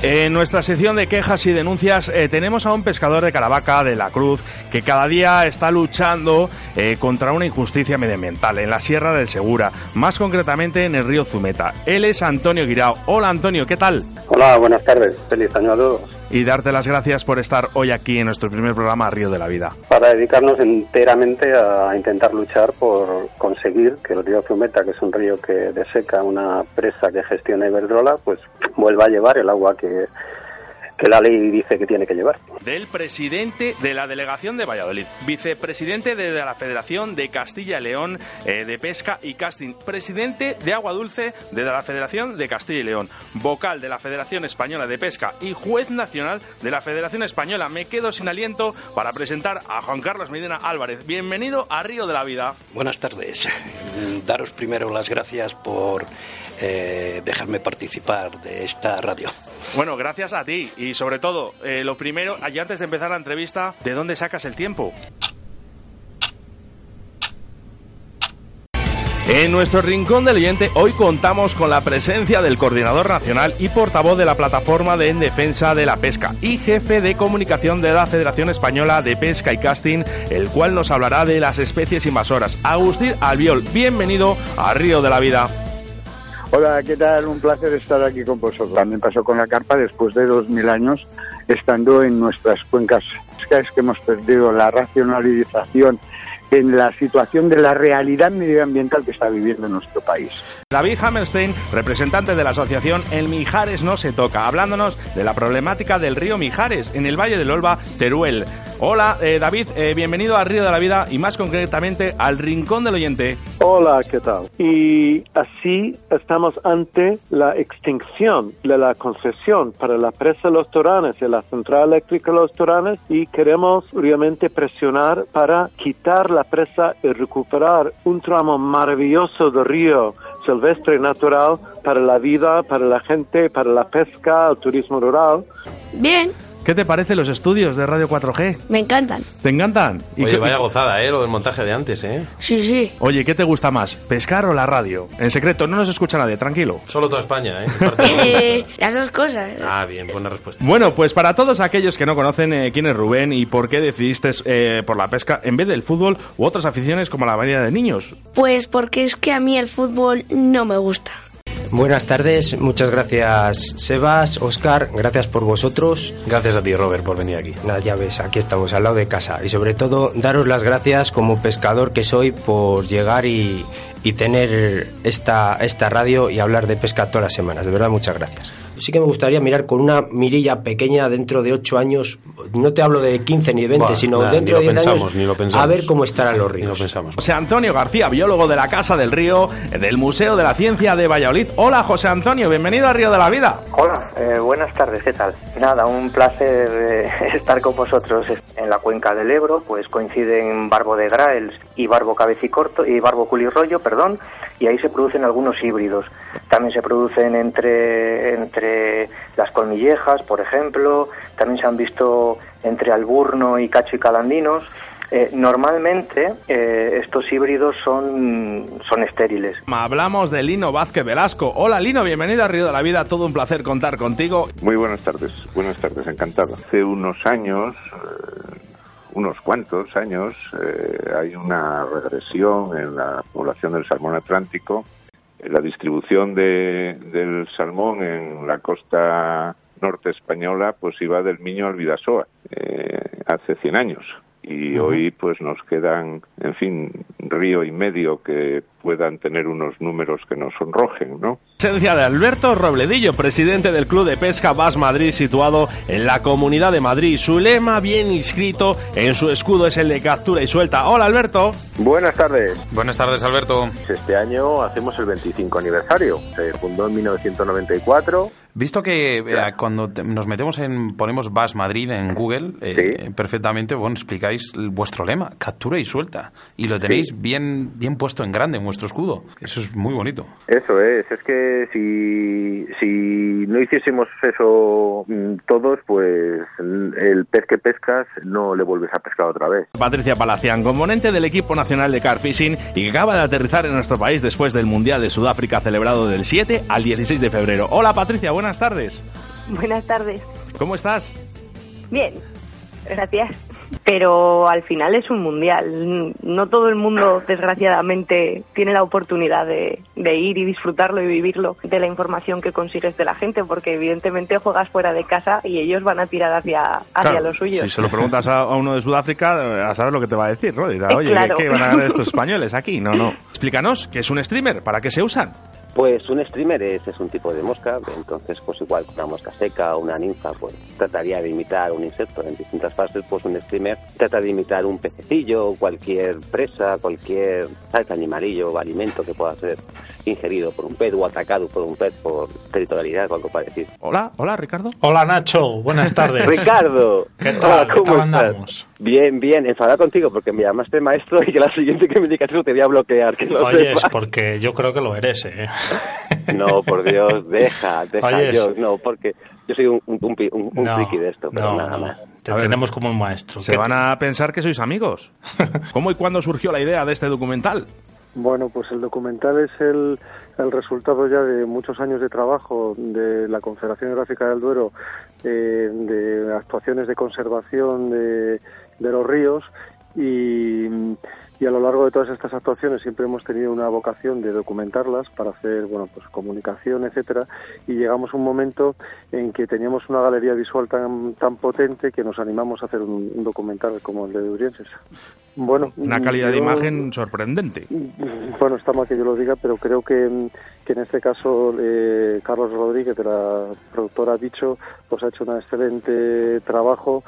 En nuestra sección de quejas y denuncias eh, tenemos a un pescador de Caravaca de la Cruz que cada día está luchando eh, contra una injusticia medioambiental en la Sierra del Segura, más concretamente en el río Zumeta. Él es Antonio Guirao. Hola Antonio, ¿qué tal? Hola, buenas tardes. Feliz año a todos y darte las gracias por estar hoy aquí en nuestro primer programa Río de la Vida. Para dedicarnos enteramente a intentar luchar por conseguir que el río Zumeta, que es un río que deseca una presa que gestiona Iberdrola, pues vuelva a llevar el agua que que la ley dice que tiene que llevar. Del presidente de la delegación de Valladolid, vicepresidente de la Federación de Castilla y León eh, de Pesca y Casting, presidente de Agua Dulce de la Federación de Castilla y León, vocal de la Federación Española de Pesca y juez nacional de la Federación Española. Me quedo sin aliento para presentar a Juan Carlos Medina Álvarez. Bienvenido a Río de la Vida. Buenas tardes. Daros primero las gracias por eh, dejarme participar de esta radio. Bueno, gracias a ti y sobre todo, eh, lo primero, y antes de empezar la entrevista, ¿de dónde sacas el tiempo? En nuestro rincón del oyente hoy contamos con la presencia del coordinador nacional y portavoz de la plataforma de en defensa de la pesca y jefe de comunicación de la Federación Española de Pesca y Casting, el cual nos hablará de las especies invasoras. Agustín Albiol, bienvenido a Río de la Vida. Hola, ¿qué tal? Un placer estar aquí con vosotros. También pasó con la carpa después de dos mil años estando en nuestras cuencas. Es que hemos perdido la racionalización en la situación de la realidad medioambiental que está viviendo nuestro país. David Hammerstein, representante de la asociación El Mijares no se toca, hablándonos de la problemática del río Mijares en el Valle del Olva, Teruel. Hola, eh, David, eh, bienvenido al Río de la Vida y más concretamente al Rincón del Oyente. Hola, ¿qué tal? Y así estamos ante la extinción de la concesión para la presa Los Toranes y la central eléctrica Los Toranes y queremos realmente presionar para quitar la presa y recuperar un tramo maravilloso del río silvestre natural para la vida, para la gente, para la pesca, el turismo rural. Bien, ¿qué te parecen los estudios de Radio 4G? Me encantan. ¿Te encantan? ¿Y Oye, vaya gozada, ¿eh? Lo del montaje de antes, ¿eh? Sí, sí. Oye, ¿qué te gusta más? ¿Pescar o la radio? En secreto, no nos escucha nadie, tranquilo. Solo toda España, ¿eh? Eh, las dos cosas. ah, bien, buena respuesta. Bueno, pues para todos aquellos que no conocen eh, quién es Rubén y por qué decidiste eh, por la pesca en vez del fútbol u otras aficiones como la mayoría de niños. Pues porque es que a mí el fútbol no me gusta. Buenas tardes, muchas gracias Sebas, Oscar, gracias por vosotros. Gracias a ti, Robert, por venir aquí. Nada, ya ves, aquí estamos al lado de casa y sobre todo daros las gracias como pescador que soy por llegar y, y tener esta, esta radio y hablar de pesca todas las semanas. De verdad, muchas gracias. Sí que me gustaría mirar con una mirilla pequeña dentro de 8 años, no te hablo de 15 ni de 20, Buah, sino nada, dentro ni de lo 10 pensamos, años, ni lo pensamos. a ver cómo estarán los ríos. pensamos. José Antonio García, biólogo de la Casa del Río, del Museo de la Ciencia de Valladolid. Hola, José Antonio, bienvenido a Río de la Vida. Hola, eh, buenas tardes, ¿qué tal? Nada, un placer eh, estar con vosotros en la cuenca del Ebro, pues coinciden barbo de Graels y barbo cabecicorto y barbo culirroyo, perdón, y ahí se producen algunos híbridos. También se producen entre, entre las colmillejas, por ejemplo, también se han visto entre alburno y cacho y calandinos. Eh, normalmente eh, estos híbridos son, son estériles. Hablamos de Lino Vázquez Velasco. Hola, Lino, bienvenido a Río de la Vida. Todo un placer contar contigo. Muy buenas tardes, buenas tardes, encantado. Hace unos años, eh, unos cuantos años, eh, hay una regresión en la población del salmón atlántico. La distribución de- del salmón en la costa norte española pues iba del Miño al Vidasoa eh, hace 100 años. Y hoy pues nos quedan, en fin, río y medio que puedan tener unos números que nos sonrojen, ¿no? Presencia de Alberto Robledillo, presidente del Club de Pesca Bas Madrid, situado en la Comunidad de Madrid. Su lema, bien inscrito en su escudo, es el de captura y suelta. Hola, Alberto. Buenas tardes. Buenas tardes, Alberto. Este año hacemos el 25 aniversario. Se fundó en 1994. Visto que eh, cuando te- nos metemos en, ponemos Bas Madrid en Google, eh, perfectamente, bueno, explicáis vuestro lema, captura y suelta. Y lo tenéis bien, bien puesto en grande vuestro escudo. Eso es muy bonito. Eso es, es que si, si no hiciésemos eso mm, todos, pues el pez que pescas no le vuelves a pescar otra vez. Patricia Palacian, componente del equipo nacional de car fishing y que acaba de aterrizar en nuestro país después del Mundial de Sudáfrica celebrado del 7 al 16 de febrero. Hola, Patricia, buenas tardes. Buenas tardes. ¿Cómo estás? Bien, gracias. Pero al final es un mundial. No todo el mundo, desgraciadamente, tiene la oportunidad de, de ir y disfrutarlo y vivirlo de la información que consigues de la gente, porque evidentemente juegas fuera de casa y ellos van a tirar hacia, hacia Claro, los suyos. Si se lo preguntas a, a uno de Sudáfrica, a saber lo que te va a decir, ¿no? Dirá, oye, Claro. ¿qué, qué van a ganar estos españoles aquí? No, no. Explícanos, ¿qué es un streamer? ¿Para qué se usan? Pues un streamer es, es un tipo de mosca, entonces pues igual que una mosca seca o una ninfa pues trataría de imitar un insecto en distintas fases, pues un streamer trata de imitar un pececillo, cualquier presa, cualquier animalillo o alimento que pueda ser ingerido por un pez o atacado por un pez por territorialidad o algo parecido. Hola, hola Ricardo. Hola Nacho, buenas tardes. Ricardo, ¿Qué tal? Hola, ¿Qué ¿cómo tal estás? andamos? Bien, bien, enfadado contigo porque me llamaste maestro y que la siguiente que me digas te voy a bloquear. Que lo Oye, es porque yo creo que lo eres, ¿eh? No, por Dios, deja, deja. Oyes. Yo, no, porque yo soy un, un, un, pi- un- un No, friki de esto, pero no, nada no. más. Te tenemos como un maestro. Se ¿Qué van a pensar que sois amigos. ¿Cómo y cuándo surgió la idea de este documental? Bueno, pues el documental es el, el resultado ya de muchos años de trabajo de la Confederación Gráfica del Duero, eh, de actuaciones de conservación de, de los ríos y, y a lo largo de todas estas actuaciones siempre hemos tenido una vocación de documentarlas para hacer bueno pues comunicación etcétera y llegamos a un momento en que teníamos una galería visual tan tan potente que nos animamos a hacer un, un documental como el de Urienses. Bueno, Una calidad de imagen sorprendente. bueno, está mal que yo lo diga, pero creo que, que en este caso eh, Carlos Rodríguez, de la productora Dicho, pues ha hecho un excelente trabajo.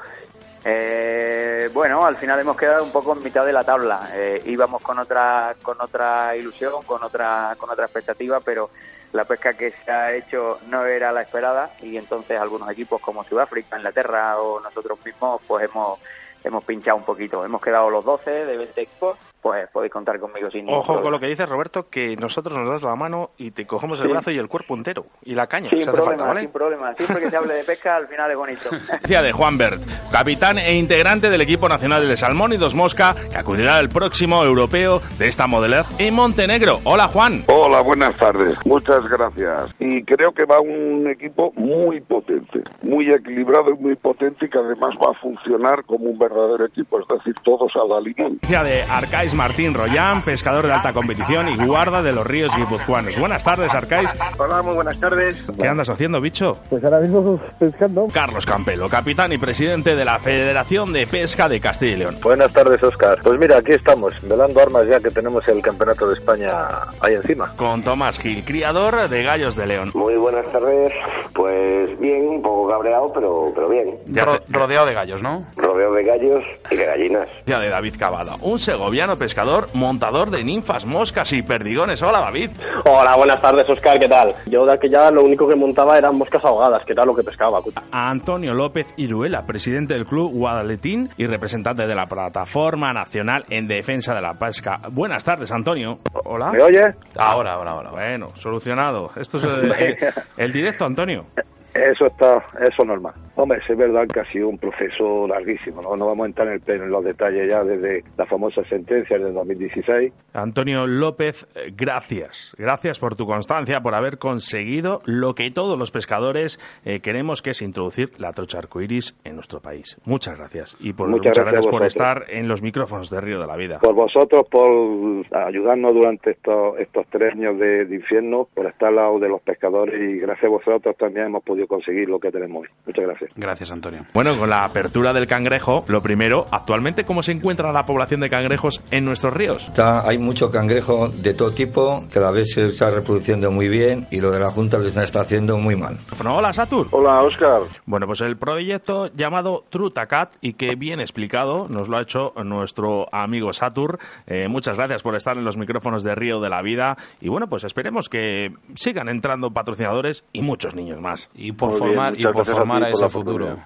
Eh, bueno, al final hemos quedado un poco en mitad de la tabla. Eh, íbamos con otra con otra ilusión, con otra con otra expectativa, pero la pesca que se ha hecho no era la esperada y entonces algunos equipos como Sudáfrica, Inglaterra o nosotros mismos pues hemos hemos pinchado un poquito. Hemos quedado los 12 de 20 equipos, pues podéis contar conmigo sin ningún Ojo con problema. lo que dices, Roberto, que nosotros nos das la mano y te cogemos el Sí. brazo y el cuerpo entero. Y la caña, Sin si hace problema, falta, ¿vale? sin problema. Siempre que se hable de pesca, al final es bonito. Decía de Juan Bert, capitán e integrante del equipo nacional de Salmón y Dos Mosca, que acudirá al próximo europeo de esta modeler en Montenegro. Hola, Juan. Hola, buenas tardes. Muchas gracias. Y creo que va un equipo muy potente, muy equilibrado y muy potente y que además va a funcionar como un verdadero equipo, es decir, todos a la limón. Decía de Arcais Martín Royán, pescador de alta competición y guarda de los ríos guipuzcoanos. Buenas tardes, Arcais. Hola, muy buenas tardes. ¿Qué andas haciendo, bicho? Pues ahora mismo pescando. Carlos Campelo, capitán y presidente de la Federación de Pesca de Castilla y León. Buenas tardes, Oscar. Pues mira, aquí estamos, velando armas ya que tenemos el Campeonato de España ahí encima. Con Tomás Gil, criador de gallos de León. Muy buenas tardes. Pues bien, un poco cabreado, pero, pero bien. Ro- rodeado de gallos, ¿no? Rodeo de gallos y de gallinas. Decía de David Cavada, un segoviano pescador, montador de ninfas, moscas y perdigones. Hola, David. Hola, buenas tardes, Oscar, ¿qué tal? Yo de aquella lo único que montaba eran moscas ahogadas, que era lo que pescaba. A Antonio López Iruela, presidente del club Guadaletín y representante de la Plataforma Nacional en Defensa de la Pesca. Buenas tardes, Antonio. Hola. ¿Me oye? Ahora, ahora, ahora. Bueno, solucionado. Esto es el, el- el directo, Antonio. Eso está, eso normal. Hombre, es verdad que ha sido un proceso larguísimo, ¿no? No vamos a entrar en, el, en los detalles ya desde la famosa sentencia del 2016. Antonio López, eh, gracias. Gracias por tu constancia, por haber conseguido lo que todos los pescadores eh, queremos, que es introducir la trocha arcoiris en nuestro país. Muchas gracias. Y por, Muchas muchas, gracias por estar en los micrófonos de Río de la Vida. Por vosotros, por ayudarnos durante estos, estos tres años de, de infierno, por estar al lado de los pescadores y gracias a vosotros también hemos podido conseguir lo que tenemos hoy. Muchas gracias. Gracias, Antonio. Bueno, con la apertura del cangrejo, lo primero, actualmente, ¿cómo se encuentra la población de cangrejos en nuestros ríos? Está- hay mucho cangrejo de todo tipo, cada vez se está reproduciendo muy bien y lo de la Junta lo está haciendo muy mal. Hola, Satur. Hola, Oscar. Bueno, pues el proyecto llamado Trutacat y que bien explicado nos lo ha hecho nuestro amigo Satur. Eh, muchas gracias por estar en los micrófonos de Río de la Vida y bueno, pues esperemos que sigan entrando patrocinadores y muchos niños más. Y por Muy bien, formar, y muchas por a formar ti a por ese futuro.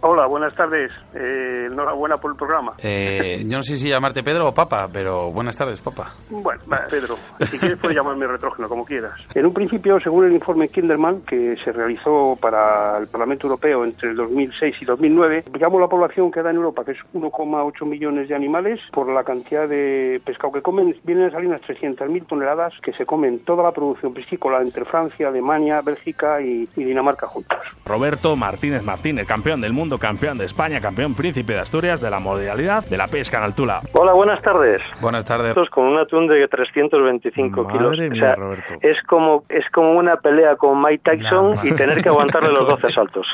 Hola, buenas tardes. Eh, enhorabuena por el programa. Eh, yo no sé si llamarte Pedro o Papa, pero buenas tardes, Papa. Bueno, va, Pedro, si quieres puedes llamarme retrógeno, como quieras. En un principio, según el informe Kinderman, que se realizó para el Parlamento Europeo entre el 2006 y 2009, digamos la población que da en Europa, que es 1,8 millones de animales, por la cantidad de pescado que comen, vienen a salir unas 300.000 toneladas que se comen toda la producción piscícola entre Francia, Alemania, Bélgica y, y Dinamarca juntos. Roberto Martínez Martínez, campeón del mundo, campeón de España, campeón príncipe de Asturias de la modalidad de la pesca en altura. Hola, buenas tardes. Buenas tardes. Con un atún de 325 Madre kilos. mía, o sea, Roberto. es como es como una pelea con Mike Tyson y tener que aguantarle los 12 saltos.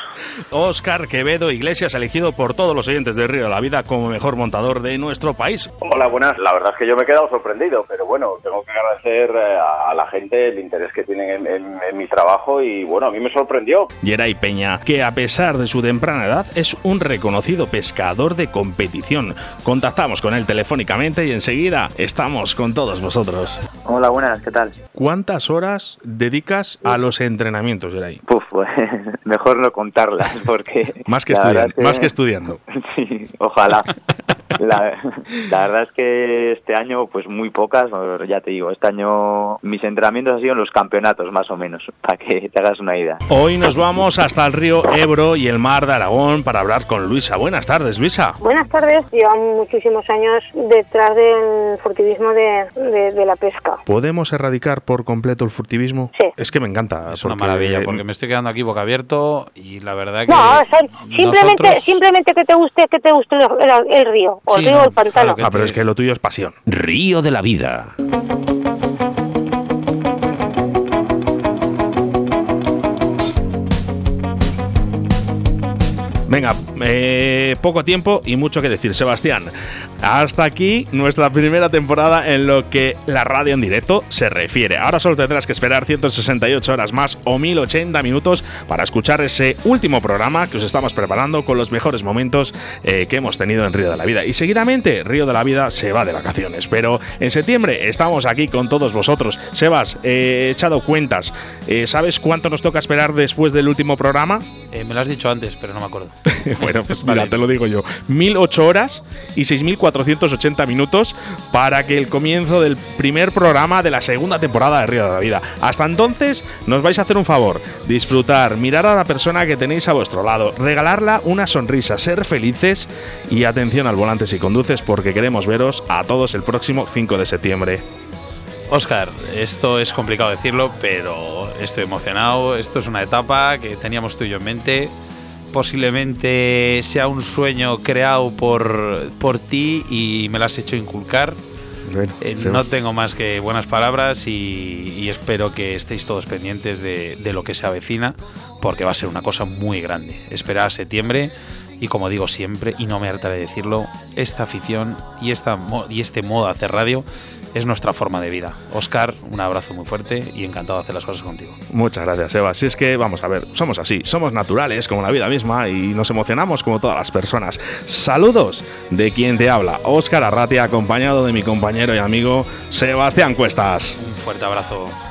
Óscar Quevedo Iglesias, elegido por todos los oyentes de Río de la Vida como mejor montador de nuestro país. Hola, buenas. La verdad es que yo me he quedado sorprendido, pero bueno, tengo que agradecer eh, a, a la gente el interés que tienen en, en- en mi trabajo y bueno, a mí me sorprendió. Geray Peña, que a pesar de su temprana edad es un reconocido pescador de competición. Contactamos con él telefónicamente y enseguida estamos con todos vosotros. Hola, buenas, ¿qué tal? ¿Cuántas horas dedicas a los entrenamientos, Geray? Puf, pues mejor no contarlas porque... Más que, la estudian- verdad que- más que estudiando. Sí, ojalá. La, la verdad es que este año, pues muy pocas, ya te digo, este año mis entrenamientos han sido en los campeonatos, más o menos, para que te hagas una idea. Hoy nos vamos hasta el río Ebro y el mar de Aragón para hablar con Luisa. Buenas tardes, Luisa. Buenas tardes, llevo muchísimos años detrás del furtivismo de, de- de la pesca. ¿Podemos erradicar por completo el furtivismo? Sí. Es que me encanta. Es una maravilla, porque me estoy quedando aquí boca abierto y la verdad que... No, o sea, simplemente, nosotros- simplemente que te guste, que te guste el, el- el río, o el río o no, el pantano. Ah, pero es que lo tuyo es pasión. Río de la Vida. Venga, eh, poco tiempo y mucho que decir, Sebastián. Hasta aquí nuestra primera temporada en lo que la radio en directo se refiere. Ahora solo tendrás que esperar 168 horas más o 1080 minutos para escuchar ese último programa que os estamos preparando con los mejores momentos eh, que hemos tenido en Río de la Vida. Y seguidamente Río de la Vida se va de vacaciones, pero en septiembre estamos aquí con todos vosotros. Sebas, eh, he echado cuentas. Eh, ¿Sabes cuánto nos toca esperar después del último programa? Me lo has dicho antes, pero no me acuerdo. bueno, pues mira, te lo digo yo. 1008 horas y 6480 minutos para que el comienzo del primer programa de la segunda temporada de Río de la Vida. Hasta entonces, nos vais a hacer un favor: disfrutar, mirar a la persona que tenéis a vuestro lado, regalarla una sonrisa, ser felices y atención al volante si conduces, porque queremos veros a todos el próximo 5 de septiembre. Oscar, esto es complicado decirlo, pero estoy emocionado. Esto es una etapa que teníamos tú y yo en mente. Posiblemente sea un sueño creado por, por ti y me lo has hecho inculcar. Eh, no tengo más que buenas palabras y, y espero que estéis todos pendientes de, de, lo que se avecina, porque va a ser una cosa muy grande. Espera a septiembre y como digo siempre, y no me hartaré de decirlo, esta afición y, esta, y este modo de hacer radio es nuestra forma de vida. Oscar, un abrazo muy fuerte y encantado de hacer las cosas contigo. Muchas gracias, Eva. Si es que, vamos a ver, somos así, somos naturales como la vida misma y nos emocionamos como todas las personas. Saludos de quien te habla, Oscar Arratia, acompañado de mi compañero y amigo Sebastián Cuestas. Un fuerte abrazo.